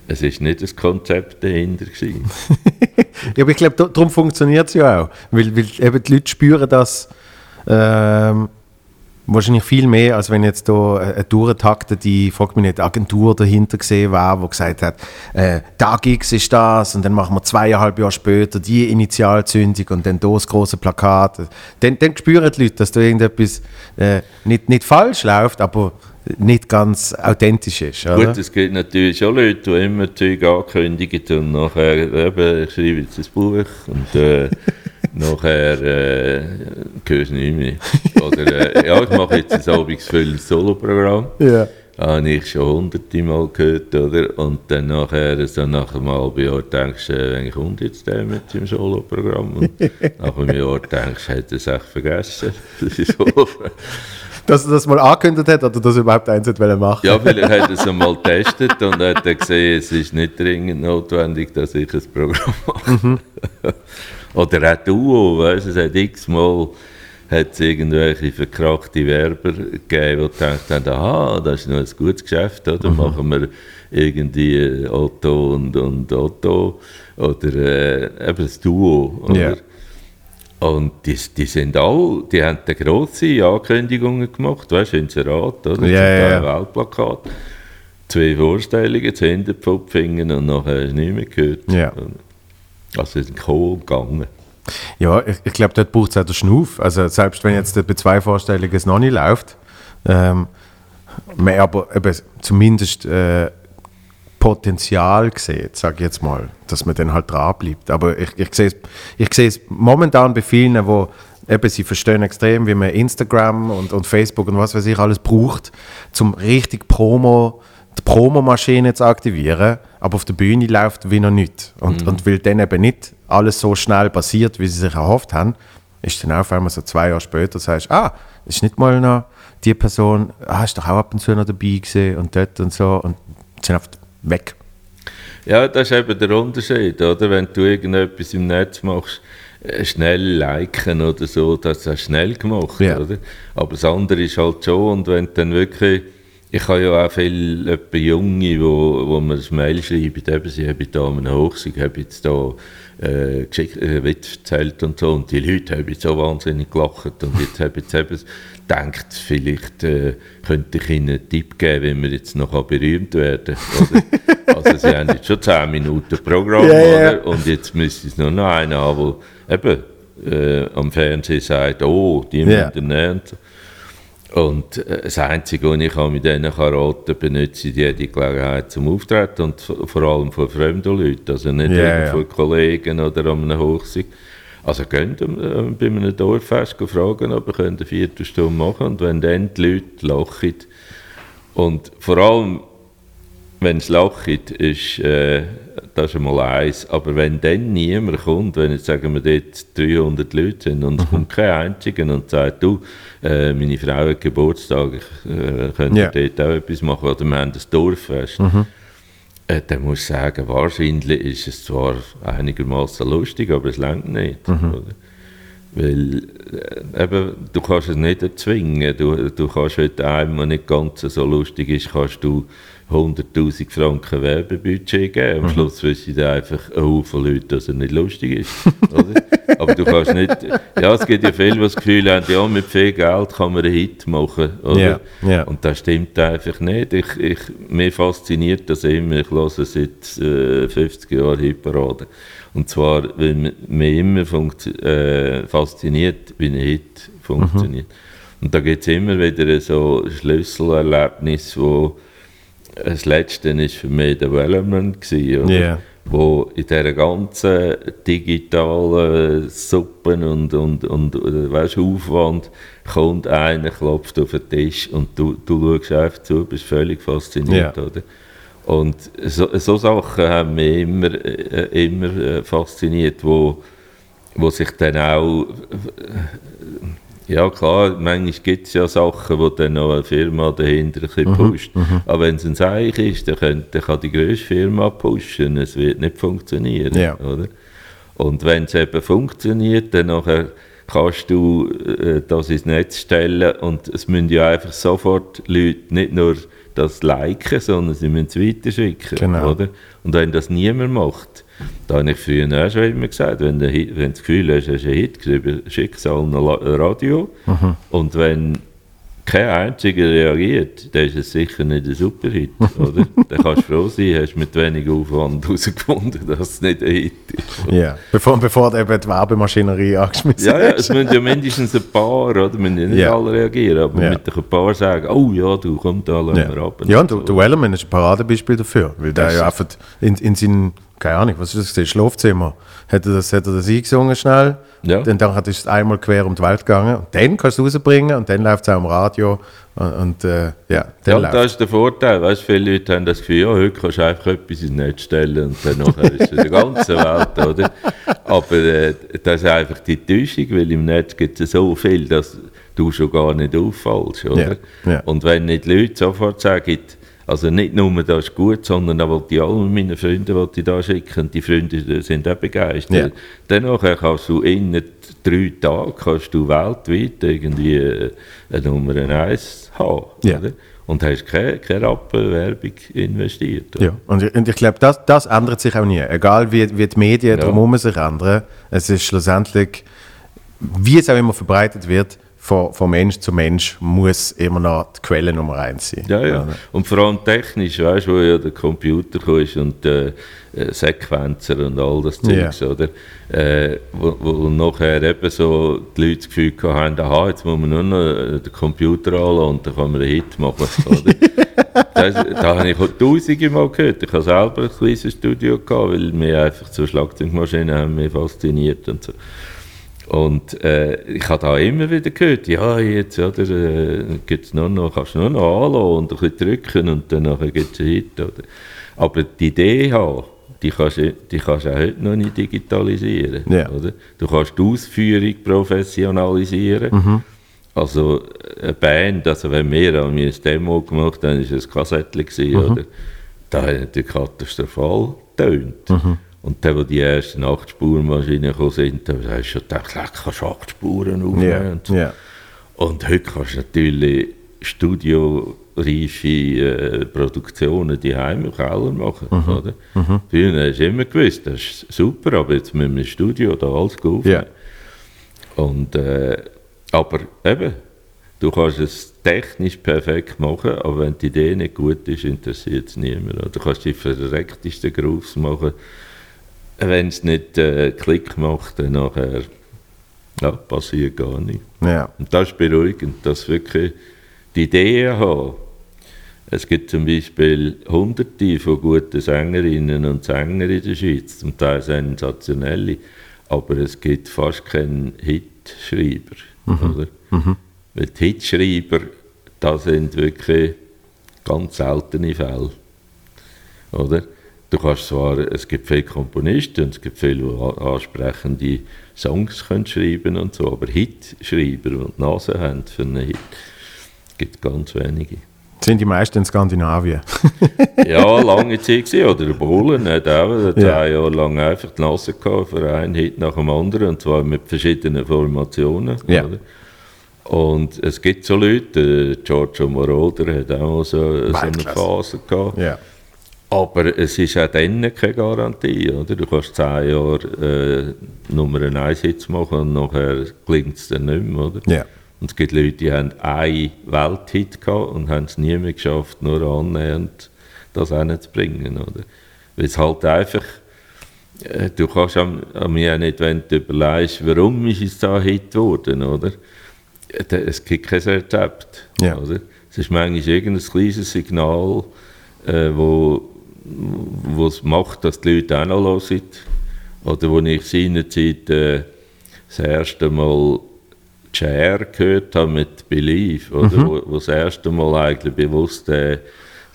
Speaker 2: es ist nicht das Konzept dahinter. (laughs)
Speaker 1: Ja, aber ich glaube, darum funktioniert es ja auch. Weil, weil eben die Leute spüren das ähm, wahrscheinlich viel mehr, als wenn jetzt da eine durchtaktete, fragt mich nicht, Agentur dahinter gesehen war, wo gesagt hat, äh, da Gigs ist das und dann machen wir zweieinhalb Jahre später die Initialzündung und dann da das große Plakat. Dann, dann spüren die Leute, dass da irgendetwas äh, nicht, nicht falsch läuft, aber nicht ganz authentisch ist. Oder?
Speaker 2: Gut, es gibt natürlich schon Leute, die immer Zeug ankündigen und nachher, eben, ich schreibe jetzt ein Buch und äh, (laughs) nachher äh, hörst du nicht mehr. Oder äh, ja, ich mache jetzt ein abendfüllendes Soloprogramm.
Speaker 1: Ja.
Speaker 2: Habe ich schon hunderte Mal gehört, oder? Und dann nachher, so nach einem halben Jahr denkst du, äh, eigentlich kommt jetzt der mit seinem Soloprogramm. Und (laughs) nach einem Jahr denkst du, er es echt vergessen. (laughs) Das ist so.
Speaker 1: Dass er das mal angekündigt hat oder dass er überhaupt eins hat wollen machen
Speaker 2: Ja, vielleicht hat er es einmal getestet und hat dann gesehen, es ist nicht dringend notwendig, dass ich ein Programm mache. (laughs) Oder auch Duo, weißt du, es hat x-mal irgendwelche verkrachte Werber gegeben, die gedacht haben, aha, das ist noch ein gutes Geschäft, oder? Machen wir irgendwie äh, Otto und, und Otto oder äh, eben das Duo, oder?
Speaker 1: Ja.
Speaker 2: Und die, die sind auch, die haben da grosse Ankündigungen gemacht, weißt du, Inserat, oder? Zum Teil Weltplakat. Zwei Vorstellungen, zu Hinterpfupfingen und nachher hast du nichts mehr gehört.
Speaker 1: Ja.
Speaker 2: Also sind gekommen gegangen.
Speaker 1: Ja, ich, ich glaube, dort braucht es auch den Schnuff. Also selbst wenn jetzt bei zwei Vorstellungen es noch nicht läuft, ähm, man aber eben zumindest äh, Potenzial sieht, sage ich jetzt mal, dass man dann halt dran bleibt. Aber ich, ich sehe es ich sehe es momentan bei vielen, wo eben, sie verstehen extrem, wie man Instagram und, und Facebook und was weiß ich alles braucht, zum richtig Promo, die Promomaschine zu aktivieren, aber auf der Bühne läuft wie noch nicht. Und, und weil dann eben nicht alles so schnell passiert, wie sie sich erhofft haben, ist dann auf einmal so zwei Jahre später, sagst ah, ist nicht mal noch die Person, ah, ist doch auch ab und zu noch dabei gewesen und dort und so und sind einfach weg.
Speaker 2: Ja, das ist eben der Unterschied, oder? Wenn du irgendetwas im Netz machst, äh, schnell liken oder so, das ist schnell gemacht,
Speaker 1: Ja.
Speaker 2: oder? Aber das andere ist halt schon, und wenn du dann wirklich, ich habe ja auch viele Junge, wo, wo mir das Mail schreiben, eben, sie haben da einen Hochsig, haben jetzt da äh, geschickt, äh, Witz erzählt und so, und die Leute haben so wahnsinnig gelacht, und jetzt haben jetzt eben gedacht, vielleicht äh, könnte ich ihnen einen Tipp geben, wie man jetzt noch berühmt werden. Oder? (laughs) also sie haben jetzt schon 10 Minuten Programm,
Speaker 1: ja.
Speaker 2: oder? Und jetzt müsste es nur noch einen haben, der eben äh, am Fernsehen sagt, oh, die
Speaker 1: Ja.
Speaker 2: müssen lernen. Und äh, das Einzige, was ich mit denen kann raten benutze ich jede Gelegenheit zum Auftreten und vor allem von fremden Leuten, also nicht wegen
Speaker 1: ja.
Speaker 2: von Kollegen oder an einem Hochsig. Also könnt ihr äh, bei einem Dorffest fragen, ob ihr eine Viertelstunde machen und wenn dann die Leute lachen und vor allem wenn es lacht, ist äh, das ist einmal eins. Aber wenn dann niemand kommt, wenn jetzt sagen wir dort 300 Leute sind und es kommt kein einziger und sagt, du, äh, meine Frau hat Geburtstag, ich äh, könnte
Speaker 1: Ja.
Speaker 2: dort auch etwas machen oder wir haben das Dorffest. Äh, dann muss ich sagen, wahrscheinlich ist es zwar einigermaßen lustig, aber es langt nicht. Oder? Weil äh, eben, du kannst es nicht erzwingen. Du, du kannst heute einem, der nicht ganz so lustig ist, kannst du 100'000 Franken Werbebudget geben. Am Schluss wissen die einfach ein Haufen Leute, dass er nicht lustig ist. Aber du kannst nicht... Ja, es gibt ja viele, die das Gefühl haben, ja, mit viel Geld kann man einen Hit machen. Oder?
Speaker 1: Ja, ja.
Speaker 2: Und das stimmt einfach nicht. Ich, ich, mich fasziniert das immer. Ich höre seit äh, 50 Jahren Hitparade. Und zwar, weil mich immer äh, fasziniert, wie ein Hit funktioniert. Und da gibt es immer wieder so Schlüsselerlebnisse, wo das letzte ist für mich Development gewesen, oder?
Speaker 1: Ja.
Speaker 2: wo in dieser ganzen digitalen Suppen und, und, und äh, weißt, Aufwand kommt einer, klopft auf den Tisch und du, du schaust einfach zu, bist völlig fasziniert.
Speaker 1: Ja.
Speaker 2: Oder? Und so, so Sachen haben mich immer, äh, immer äh, fasziniert, wo, wo sich dann auch ja klar, manchmal gibt es ja Sachen, wo dann noch eine Firma dahinter ein
Speaker 1: Mhm,
Speaker 2: pusht. Aber wenn es ein Seich ist, dann, könnt, dann kann die grösste Firma pushen, es wird nicht funktionieren.
Speaker 1: Ja.
Speaker 2: Oder? Und wenn es eben funktioniert, dann nachher kannst du äh, das ins Netz stellen und es müssen ja einfach sofort Leute nicht nur das liken, sondern sie müssen es weiterschicken.
Speaker 1: Genau.
Speaker 2: Oder? Und wenn das niemand macht, da habe ich früher auch schon immer gesagt, wenn du wenn du das Gefühl hast, du hast einen Hit geschrieben, schick es La- Radio.
Speaker 1: Mhm.
Speaker 2: Und wenn kein einziger reagiert, dann ist es sicher nicht ein Superhit. (laughs) Oder? dann kannst du froh sein, hast mit wenig Aufwand herausgefunden, dass es nicht ein Hit ist.
Speaker 1: Ja. Bevor, bevor du eben die Werbemaschinerie angeschmissen
Speaker 2: Ja, ja,
Speaker 1: hast.
Speaker 2: es müssen ja mindestens ein paar, oder? Wir müssen ja nicht
Speaker 1: Ja.
Speaker 2: alle reagieren, aber
Speaker 1: Ja.
Speaker 2: mit ein paar sagen, oh ja, du komm da, lassen wir
Speaker 1: Ja,
Speaker 2: ab.
Speaker 1: ja und du, der Wellerman ist ein Paradebeispiel dafür, weil der ja einfach in, in seinem, keine Ahnung, was ist das, gewesen, Schlafzimmer, hat er das, er das eingesungen schnell,
Speaker 2: Ja.
Speaker 1: dann, dann hat es einmal quer um die Welt gegangen, und dann kannst du es rausbringen und dann läuft es auch im Radio und, und äh, ja,
Speaker 2: Ja,
Speaker 1: dann
Speaker 2: und
Speaker 1: läuft
Speaker 2: das ist der Vorteil. Weißt, viele Leute haben das Gefühl, ja, heute kannst du einfach etwas ins Netz stellen und dann ist es der ganzen Welt, oder? Aber äh, das ist einfach die Täuschung, weil im Netz gibt es so viel, dass du schon gar nicht auffällst, oder?
Speaker 1: Ja, ja.
Speaker 2: Und wenn nicht Leute sofort sagen, also nicht nur das ist gut, sondern auch die all meine Freunde, die ich da schicken, die Freunde sind auch begeistert.
Speaker 1: Ja.
Speaker 2: Dann nachher kannst du in drei Tagen kannst du weltweit irgendwie äh, eine Nummer 1 haben.
Speaker 1: Ja.
Speaker 2: Oder? Und hast keine, keine Rappen Werbung investiert. oder?
Speaker 1: Ja, und ich, und ich glaube, das, das ändert sich auch nie. Egal wie, wie die Medien
Speaker 2: Ja.
Speaker 1: drumherum sich ändern, es ist schlussendlich, wie es auch immer verbreitet wird, von, von Mensch zu Mensch muss immer noch die Quelle Nummer eins sein.
Speaker 2: Ja, ja. Und vor allem technisch, weißt du, wo ja der Computer ist und äh, äh, Sequenzer und all das. Zeugs, oder? Äh, wo, wo nachher eben so die Leute das Gefühl haben, aha, jetzt muss man nur noch äh, den Computer anlassen und dann kann man einen Hit machen, oder? (laughs) das, da habe ich tausende Mal gehört. Ich habe selber ein kleines Studio gehabt, weil mir einfach so Schlagzeugmaschinen haben mich fasziniert und so. Und äh, ich habe da immer wieder gehört, ja, jetzt oder, äh, gibt's nur noch, kannst du nur noch anlassen und ein bisschen drücken und dann gibt es einen Hit. Oder. Aber die Idee haben, die kannst, du, die kannst du auch heute noch nicht digitalisieren.
Speaker 1: Ja.
Speaker 2: Oder? Du kannst die Ausführung professionalisieren.
Speaker 1: Mhm.
Speaker 2: Also eine Band, also wenn wir haben ein Demo gemacht haben, war es ein Kassettchen,
Speaker 1: Mhm.
Speaker 2: oder? Da hat natürlich katastrophal getönt.
Speaker 1: Mhm.
Speaker 2: Und dann, wo die ersten acht Spurenmaschinen gekommen sind, da hast du schon gedacht, leck, kannst du acht Spuren aufnehmen.
Speaker 1: Ja,
Speaker 2: Und so.
Speaker 1: ja.
Speaker 2: Und heute kannst du natürlich studioreife äh, Produktionen die im Keller machen.
Speaker 1: Mhm.
Speaker 2: Oder? Früher hast du immer gewusst, das ist super, aber jetzt müssen wir im Studio da alles aufnehmen.
Speaker 1: Ja.
Speaker 2: Und, äh, aber eben, du kannst es technisch perfekt machen, aber wenn die Idee nicht gut ist, interessiert es niemand. Du kannst die verrecktesten Grooves machen, wenn es nicht äh, Klick macht, dann nachher ja, passiert gar nichts.
Speaker 1: ja.
Speaker 2: Und das ist beruhigend, dass wirklich die Ideen haben. Es gibt zum Beispiel hunderte von guten Sängerinnen und Sängern in der Schweiz, zum Teil sensationelle, aber es gibt fast keinen Hitschreiber. Oder? Weil die Hitschreiber, das sind wirklich ganz seltene Fälle. Oder? Du kannst zwar, es gibt viele Komponisten und es gibt viele, die ansprechende Songs können schreiben und so, aber Hitschreiber, die Nase haben für einen Hit, gibt ganz wenige.
Speaker 1: Sind die meisten in Skandinavien? (laughs)
Speaker 2: Ja, lange Zeit gewesen. Oder der Bohlen hat auch
Speaker 1: Ja.
Speaker 2: drei Jahre lang einfach die Nase gehabt für einen Hit nach dem anderen und zwar mit verschiedenen Formationen.
Speaker 1: Ja.
Speaker 2: Oder? Und es gibt so Leute, Giorgio Moroder hat auch so, so eine. Phase gehabt.
Speaker 1: ja.
Speaker 2: Aber es ist auch dann keine Garantie. Oder? Du kannst zehn Jahre äh, Nummer 1 Hits machen und nachher klingt es dann nicht mehr. Oder?
Speaker 1: Ja.
Speaker 2: Und es gibt Leute, die haben einen Welthit gehabt und haben es nie mehr geschafft, nur annähernd das hinzubringen. Oder? Weil es halt einfach, äh, du kannst an, an mir auch nicht, wenn du überlegst, warum ist es da Hit geworden, oder? Äh, Es gibt kein Rezept.
Speaker 1: Ja.
Speaker 2: Oder? Es ist manchmal irgendein kleines Signal, äh, wo, wo es macht, dass die Leute auch noch hören. Oder wo ich seinerzeit äh, das erste Mal Cher gehört habe mit Believe, oder?
Speaker 1: Mhm.
Speaker 2: Wo, wo das erste Mal eigentlich bewusst äh,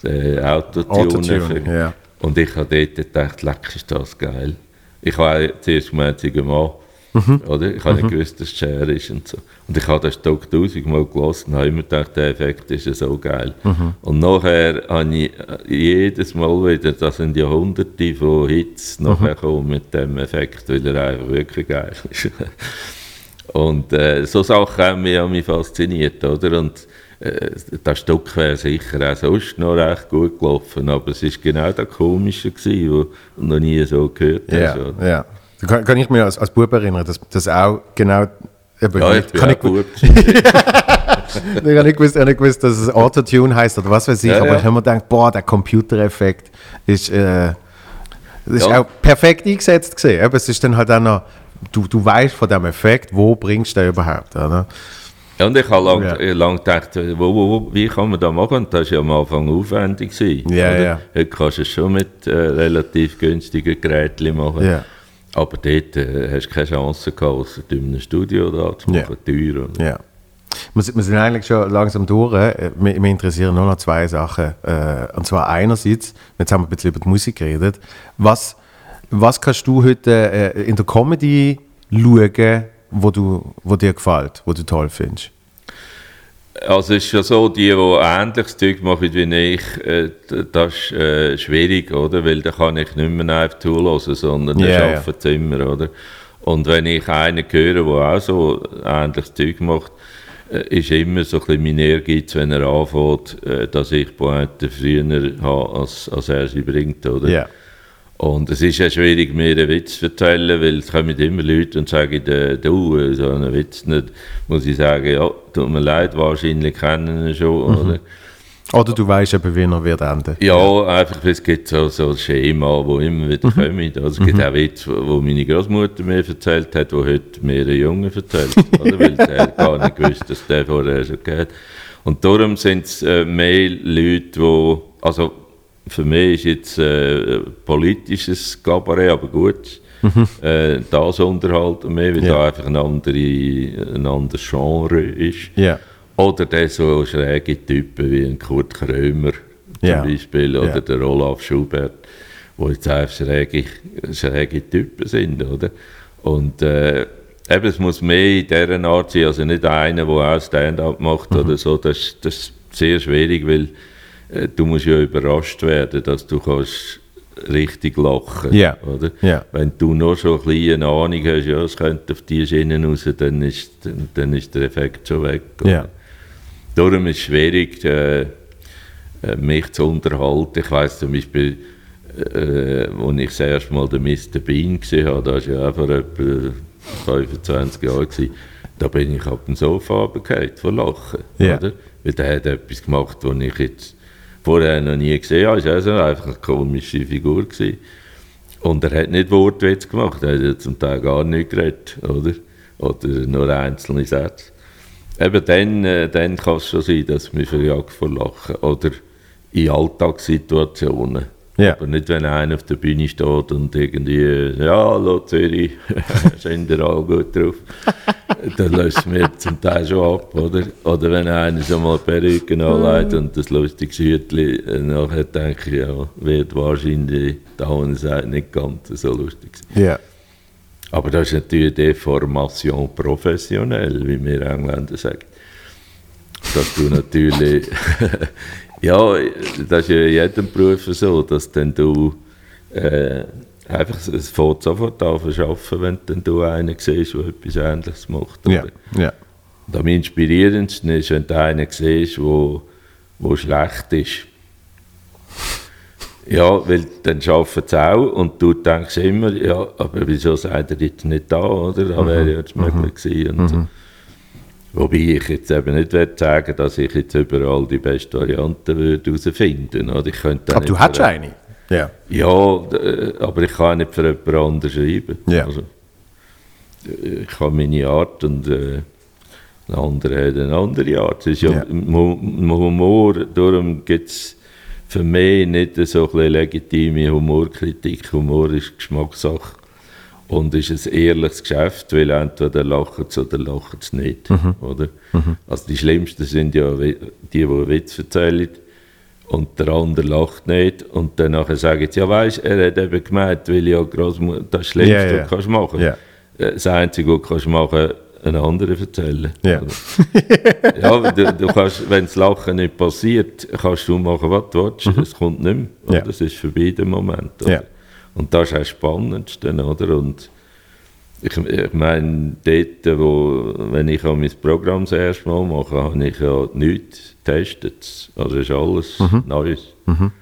Speaker 2: äh, Autotune, für-
Speaker 1: ja.
Speaker 2: Und ich habe dort gedacht, leck, ist das geil. Ich habe zuerst gemeint, ein Mann.
Speaker 1: Mhm.
Speaker 2: Oder? Ich habe nicht gewusst, dass es Cher ist und so. Und ich habe das Stück tausendmal gelesen und habe immer gedacht, der Effekt ist ja so geil.
Speaker 1: Mhm.
Speaker 2: Und nachher habe ich äh, jedes Mal wieder, das sind ja hunderte von Hits
Speaker 1: Mhm.
Speaker 2: nachher gekommen mit dem Effekt, weil er einfach wirklich geil (laughs) ist. und äh, so Sachen haben mich, haben mich fasziniert, oder? Und äh, das Stück wäre sicher auch sonst noch recht gut gelaufen, aber es war genau das Komische, gewesen, wo du noch nie so gehört hast. oder?
Speaker 1: Kann, kann ich mich als, als Bub erinnern, dass das auch genau. Eben,
Speaker 2: Ja, ich
Speaker 1: ich
Speaker 2: bin
Speaker 1: kann
Speaker 2: auch
Speaker 1: nicht,
Speaker 2: gut. (laughs)
Speaker 1: ich habe nicht gewusst, ich nicht gewusst, dass es Autotune heißt oder was weiß ich,
Speaker 2: Ja,
Speaker 1: aber
Speaker 2: ja.
Speaker 1: ich habe mir gedacht, boah, der Computereffekt ist, äh, ist
Speaker 2: Ja.
Speaker 1: auch perfekt eingesetzt gesehen. Aber es ist dann halt auch noch, du, du weißt von dem Effekt, wo bringst du den überhaupt, oder?
Speaker 2: Ja, und ich habe lange
Speaker 1: Ja.
Speaker 2: lang gedacht, wo, wo, wo, wie kann man das machen? Und das war ja am Anfang aufwendig. Gewesen,
Speaker 1: Ja,
Speaker 2: oder?
Speaker 1: ja.
Speaker 2: Heute kannst du es schon mit äh, relativ günstigen Geräten machen.
Speaker 1: Ja.
Speaker 2: Aber dort äh, hast du keine Chance gehabt, außer in einem Studio da zu machen, teuer. Und,
Speaker 1: Ja. Wir sind, wir sind eigentlich schon langsam durch. Äh, Mich, mich interessieren nur noch zwei Sachen. Äh, und zwar einerseits, jetzt haben wir ein bisschen über die Musik geredet. Was, was kannst du heute äh, in der Comedy schauen, wo, du, wo dir gefällt, wo du toll findest?
Speaker 2: Also es ist ja so, die, die ähnliches Zeug machen wie ich, äh, das ist äh, schwierig, oder? Weil da kann ich nicht mehr einfach zulassen, sondern der
Speaker 1: ja.
Speaker 2: arbeitet immer, oder? Und wenn ich einen höre, der auch so ähnliches Zeug macht, äh, ist immer so ein bisschen mein Ehrgeiz, wenn er anfängt, äh, dass ich Pointe früher habe, als, als er sie bringt, oder?
Speaker 1: Ja.
Speaker 2: Und es ist ja schwierig, mir einen Witz zu erzählen, weil es kommen immer Leute und sagen, du, so einen Witz nicht. Muss ich sagen, ja, tut mir leid, wahrscheinlich kennen ihn schon, oder?
Speaker 1: Oder du weißt eben, wie er wird enden.
Speaker 2: Ja, einfach, es gibt so, so ein Schema, wo immer wieder mhm. kommt. Also, es gibt auch Witze, wo meine Großmutter mir erzählt hat, wo heute mir ein Junge erzählt. oder? Weil er (laughs) gar nicht gewusst, dass der vorher schon geht. Und darum sind es äh, mehr Leute, die, also für mich ist jetzt äh, politisches Kabarett, aber gut, mhm. äh, das unterhalten mehr, weil ja. da einfach ein, andere, ein anderes Genre ist.
Speaker 1: Ja.
Speaker 2: Oder der so schräge Typen wie ein Kurt Krömer zum ja. Beispiel oder der Olaf Schubert, wo jetzt einfach schräge, schräge Typen sind, oder? Und äh, eben, es muss mehr in dieser Art sein, also nicht einer, der auch Stand-up macht mhm. oder so, das, das ist sehr schwierig, weil du musst ja überrascht werden, dass du kannst richtig lachen
Speaker 1: yeah.
Speaker 2: oder?
Speaker 1: Yeah.
Speaker 2: Wenn du noch so ein eine Ahnung hast, ja, es könnte auf die Schiene raus, dann ist, dann, dann ist der Effekt schon weg.
Speaker 1: Yeah.
Speaker 2: Darum ist es schwierig, äh, äh, mich zu unterhalten. Ich weiss zum Beispiel, äh, als ich das erste Mal den Mr. Bean gesehen habe, das war ja vor etwa 25 Jahren, gewesen, da bin ich auf dem Sofa runtergefallen vor Lachen. Oder? Weil der hat etwas gemacht, was ich jetzt vorher noch nie gesehen habe. Es war einfach eine komische Figur. Gewesen. Und er hat nicht Wortwitz gemacht, er hat ja zum Teil gar nicht geredet, oder? Oder nur einzelne Sätze. Eben dann, äh, dann kann es schon sein, dass mich verjagt vor Lachen. Oder in Alltagssituationen.
Speaker 1: Ja.
Speaker 2: Aber nicht, wenn einer auf der Bühne steht und irgendwie, ja, hallo Zürich, sind ihr alle gut drauf. (laughs) dann löst mir zum Teil schon ab, oder? Oder wenn einer so mal Perücken anlegt und das lustige Hütchen, äh, nachher denke ich, ja, wird wahrscheinlich da unten nicht ganz so lustig
Speaker 1: sein. Ja.
Speaker 2: Aber das ist natürlich Deformation professionell, wie wir Engländer sagen. Dass du natürlich, (laughs) ja, das ist ja in jedem Beruf so, dass dann du äh, einfach, es fängt sofort an zu arbeiten, wenn dann du einen siehst, der etwas Ähnliches macht.
Speaker 1: Ja, ja.
Speaker 2: Und am inspirierendsten ist, wenn du einen siehst, der schlecht ist. Ja, weil dann arbeiten sie auch und du denkst immer, ja, aber wieso seid ihr jetzt nicht da, oder? Da wäre ja jetzt möglich mhm. gewesen. Und so. Wobei ich jetzt eben nicht sagen dass ich jetzt überall die beste Variante würde herausfinden würde. Ich könnte
Speaker 1: aber du hättest eine?
Speaker 2: Ja. Ja, äh, aber ich kann nicht für jemand anderes schreiben.
Speaker 1: Ja.
Speaker 2: Also, ich habe meine Art und äh, ein anderer hat eine andere Art. Es ist ja, ja. Humor, darum gibt es für mich nicht so eine legitime Humorkritik. Humor ist Geschmackssache und ist ein ehrliches Geschäft, weil entweder lachen sie oder lachen sie nicht. Mhm. Oder? Mhm. Also die Schlimmsten sind ja die, die einen Witz erzählen und der andere lacht nicht und dann nachher sagen sie, ja weißt, er hat eben gemeint, weil ja Großmutter das Schlimmste yeah, yeah. kannst machen. Yeah. Das Einzige, was kannst du machen, einen anderen erzählen.
Speaker 1: Ja.
Speaker 2: ja, du, du kannst, wenn das Lachen nicht passiert, kannst du machen, was du willst. Mhm. Es kommt nicht mehr. Ja. Das ist für beide Moment.
Speaker 1: Ja.
Speaker 2: Und das ist auch spannend, oder? Und ich, ich meine, dort, wo, wenn ich mein Programm das erste Mal mache, habe ich ja nichts getestet. Also ist alles mhm. Neues.
Speaker 1: Mhm.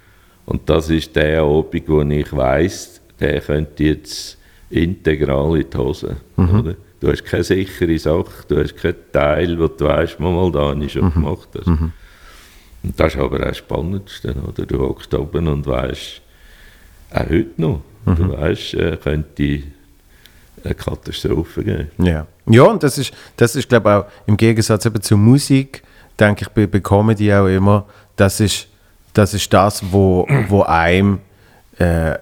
Speaker 2: Und das ist der Abend, wo ich weiss, der könnte jetzt integral in die Hose. Mhm. Oder? Du hast keine sichere Sache, du hast keinen Teil, wo du weißt, mal da habe ich schon mhm. gemacht. hast.
Speaker 1: Mhm.
Speaker 2: Und das ist aber auch das Spannendste, oder? Du hockst oben und weißt, auch heute noch, mhm. du weißt, äh, könnte eine Katastrophe geben.
Speaker 1: Ja, ja und das ist, das ist glaube ich, auch im Gegensatz eben zur Musik, denke ich, bei, bei Comedy auch immer, das ist das, ist das wo, wo einem, äh,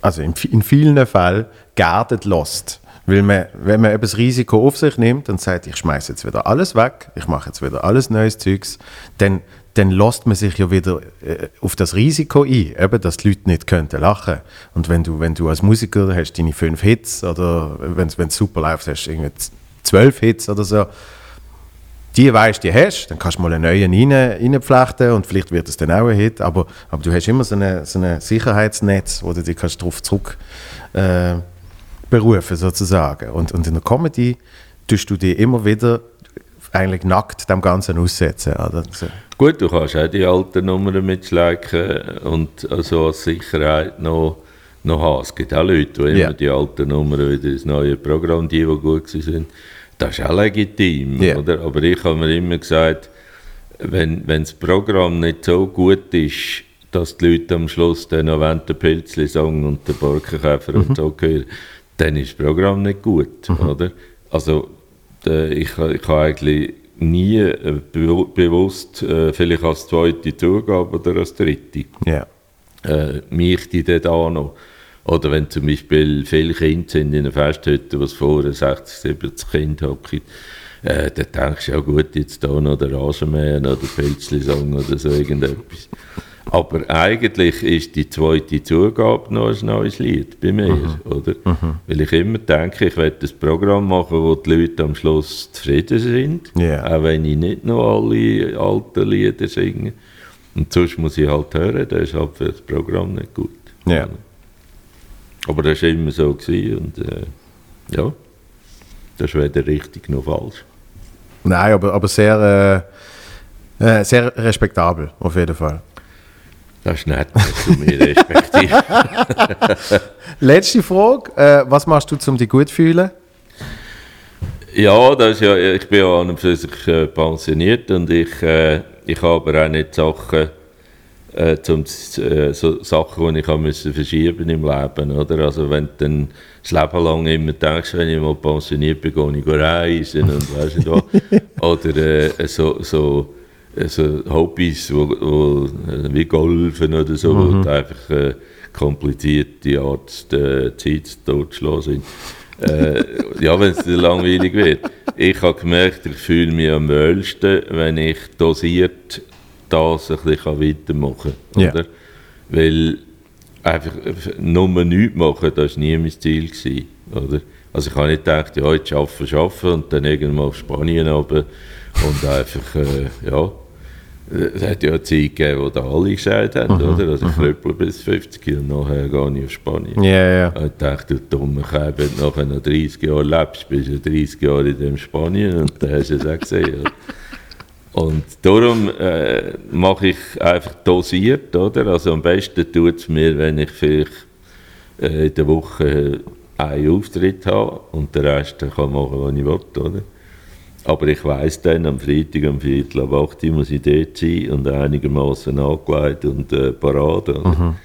Speaker 1: also in, in vielen Fällen, geerdet lässt. Weil man, wenn man eben das Risiko auf sich nimmt und sagt, ich schmeiße jetzt wieder alles weg, ich mache jetzt wieder alles neues Zeugs, dann, dann lässt man sich ja wieder äh, auf das Risiko ein, eben, dass die Leute nicht könnten lachen. Und wenn du, wenn du als Musiker hast deine fünf Hits oder wenn es super läuft, hast du zwölf Hits oder so, die weißt, die hast, dann kannst du mal einen neuen rein, reinflechten und vielleicht wird es dann auch ein Hit, aber, aber du hast immer so ein so eine Sicherheitsnetz, wo du dich darauf zurück äh, sozusagen. Und, und in der Comedy tust du dich immer wieder eigentlich nackt dem Ganzen aussetzen. Oder?
Speaker 2: Gut, du kannst auch die alten Nummern mitschleichen und also als Sicherheit noch, noch haben. Es gibt auch Leute, die yeah. immer die alten Nummern wieder ins neue Programm, die, die gut sind. Das ist auch legitim,
Speaker 1: yeah.
Speaker 2: oder? Aber ich habe mir immer gesagt, wenn, wenn das Programm nicht so gut ist, dass die Leute am Schluss dann noch den Pilzli Song und den Borkenkäfer und so hören, dann ist das Programm nicht gut, oder? Also äh, ich, ich habe eigentlich nie äh, be bewusst, äh, vielleicht als zweite Zugabe oder als dritte,
Speaker 1: Ja.
Speaker 2: äh, mich die dort noch. Oder wenn zum Beispiel viele Kinder sind in einer Festhütte, was vorher 60, 70 Kinder hocken, äh, dann denkst du, ja gut, jetzt da noch der Rasenmähen oder Pilzli-Song oder so irgendetwas. Aber eigentlich ist die zweite Zugabe noch ein neues Lied bei mir, oder? Weil ich immer denke, ich werde ein Programm machen, wo die Leute am Schluss zufrieden sind,
Speaker 1: Ja.
Speaker 2: auch wenn ich nicht noch alle alten Lieder singe. Und sonst muss ich halt hören, dann ist halt für das Programm nicht gut.
Speaker 1: Ja.
Speaker 2: Aber das war immer so gewesen und äh, ja, das ist weder richtig noch falsch.
Speaker 1: Nein, aber, aber sehr, äh, äh, sehr respektabel, auf jeden Fall.
Speaker 2: Das ist nett, dass du mich respektierst. (laughs)
Speaker 1: Letzte Frage. Äh, was machst du, um dich gut zu fühlen?
Speaker 2: Ja, das ist ja, ich bin ja an und für sich äh, pensioniert und ich, äh, ich habe aber auch nicht Sachen, äh, zum, äh, so Sachen, die ich müssen verschieben im Leben, oder? Also wenn du dann das Leben lang immer denkst, wenn ich mal pensioniert bin, gehe ich reisen und weißt du was. Oder äh, so, so, so Hobbys, wo, wo, äh, wie Golfen oder so, wo du einfach äh, komplizierte Art der Zeit totschlagen sind. äh, ja, wenn es langweilig wird. Ich habe gemerkt, ich fühle mich am wohlsten, wenn ich dosiert das ein bisschen weitermachen kann. Oder? Weil einfach nur nichts machen, das war nie mein Ziel. Gewesen, oder? Also ich habe nicht gedacht, ja, jetzt arbeiten, arbeiten und dann irgendwann auf Spanien runter und einfach, äh, ja, es hat ja eine Zeit gegeben, wo da alle gesagt haben, oder? Also ich krüppel bis 50 und nachher gehe ich auf Spanien.
Speaker 1: Ja, ja.
Speaker 2: Ich dachte, du dummer Kerl, wenn du nachher noch 30 Jahre lebst, bist du 30 Jahre in dem Spanien und dann hast du es auch gesehen. Und darum äh, mache ich einfach dosiert, oder? Also am besten tut es mir, wenn ich vielleicht äh, in der Woche einen Auftritt habe und den Rest kann machen, was ich will, oder? Aber ich weiss dann, am Freitag, am Viertel ab 8 Uhr muss ich dort sein und einigermaßen angelegt und äh, parat. oder?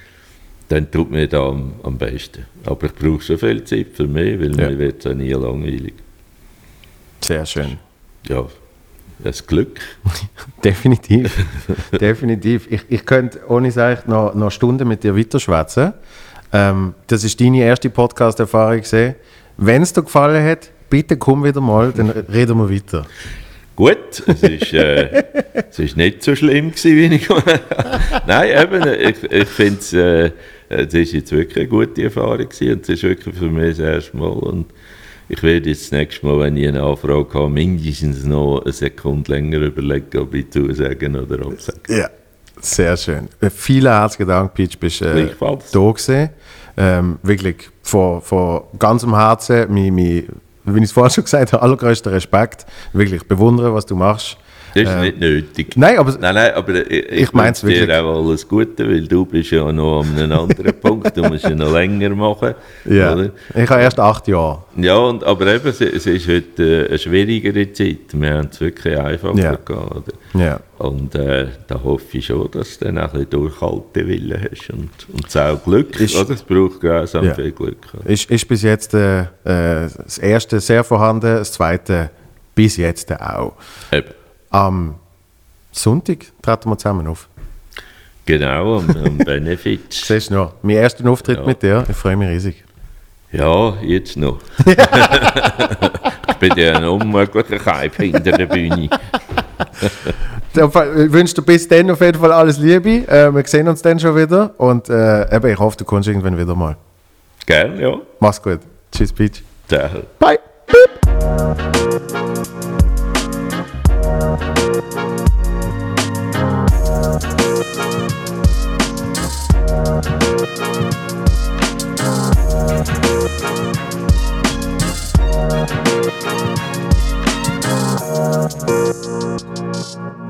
Speaker 2: Dann tut mir das am, am besten. Aber ich brauche schon viel Zeit für mich, weil
Speaker 1: Ja.
Speaker 2: mir wird es auch nie langweilig.
Speaker 1: Sehr schön.
Speaker 2: Ja, das Glück. (laughs)
Speaker 1: Definitiv. (laughs) Definitiv. Ich, ich könnte ohne sagen noch, noch Stunden mit dir weiterschwätzen. Ähm, das ist deine erste Podcast-Erfahrung gesehen. Wenn es dir gefallen hat, bitte komm wieder mal, dann reden wir weiter.
Speaker 2: Gut, es ist, äh, (laughs) es ist nicht so schlimm gewesen, wie ich Nein, eben, ich, ich finde es, äh, es ist jetzt wirklich eine gute Erfahrung gewesen und es ist wirklich für mich das erste Mal und ich werde jetzt das nächste Mal, wenn ich eine Anfrage habe, mindestens noch eine Sekunde länger überlegen, ob ich zusagen oder absagen.
Speaker 1: Ja, sehr schön. Äh, Vielen herzlichen Dank, Peach, bist äh, da gewesen. Ähm, wirklich von, von ganzem Herzen, mi, mi, wie ich es vorhin schon gesagt habe, allergrößter Respekt. Wirklich bewundere, was du machst.
Speaker 2: Das ist nicht nötig.
Speaker 1: Nein, aber
Speaker 2: Nein, nein, aber ich, ich,
Speaker 1: Ich
Speaker 2: wünsche dir
Speaker 1: wirklich.
Speaker 2: auch alles Gute, weil du bist ja noch an einem anderen (laughs) Punkt, du musst ja noch länger machen.
Speaker 1: ja,
Speaker 2: oder?
Speaker 1: ich habe erst acht Jahre.
Speaker 2: Ja, und, aber eben, es, es ist heute äh, eine schwierigere Zeit. Wir haben es wirklich einfacher
Speaker 1: Ja.
Speaker 2: gehabt. Oder?
Speaker 1: Ja.
Speaker 2: Und äh, da hoffe ich schon, dass du dann ein bisschen Durchhaltewillen hast und, und auch Glück.
Speaker 1: Ist-
Speaker 2: oder? Es braucht grausam
Speaker 1: Ja.
Speaker 2: viel Glück.
Speaker 1: Ist, ist bis jetzt äh, äh, das erste sehr vorhanden, das zweite bis jetzt auch.
Speaker 2: Eben.
Speaker 1: Am Sonntag treten wir zusammen auf.
Speaker 2: Genau, am, am (laughs) Benefit.
Speaker 1: Siehst du noch? Mein erster Auftritt
Speaker 2: Ja.
Speaker 1: mit dir. Ich freue mich riesig.
Speaker 2: Ja, jetzt noch. (laughs) ich bin ja ein unmöglicher Kaif hinter der Bühne.
Speaker 1: Ich wünsche dir bis dann auf jeden Fall alles Liebe. Äh, wir sehen uns dann schon wieder. Und äh, eben, ich hoffe, du kommst irgendwann wieder mal.
Speaker 2: Gell, ja.
Speaker 1: Mach's gut. Tschüss, Peach.
Speaker 2: Ciao.
Speaker 1: Bye. Beep. Thank you.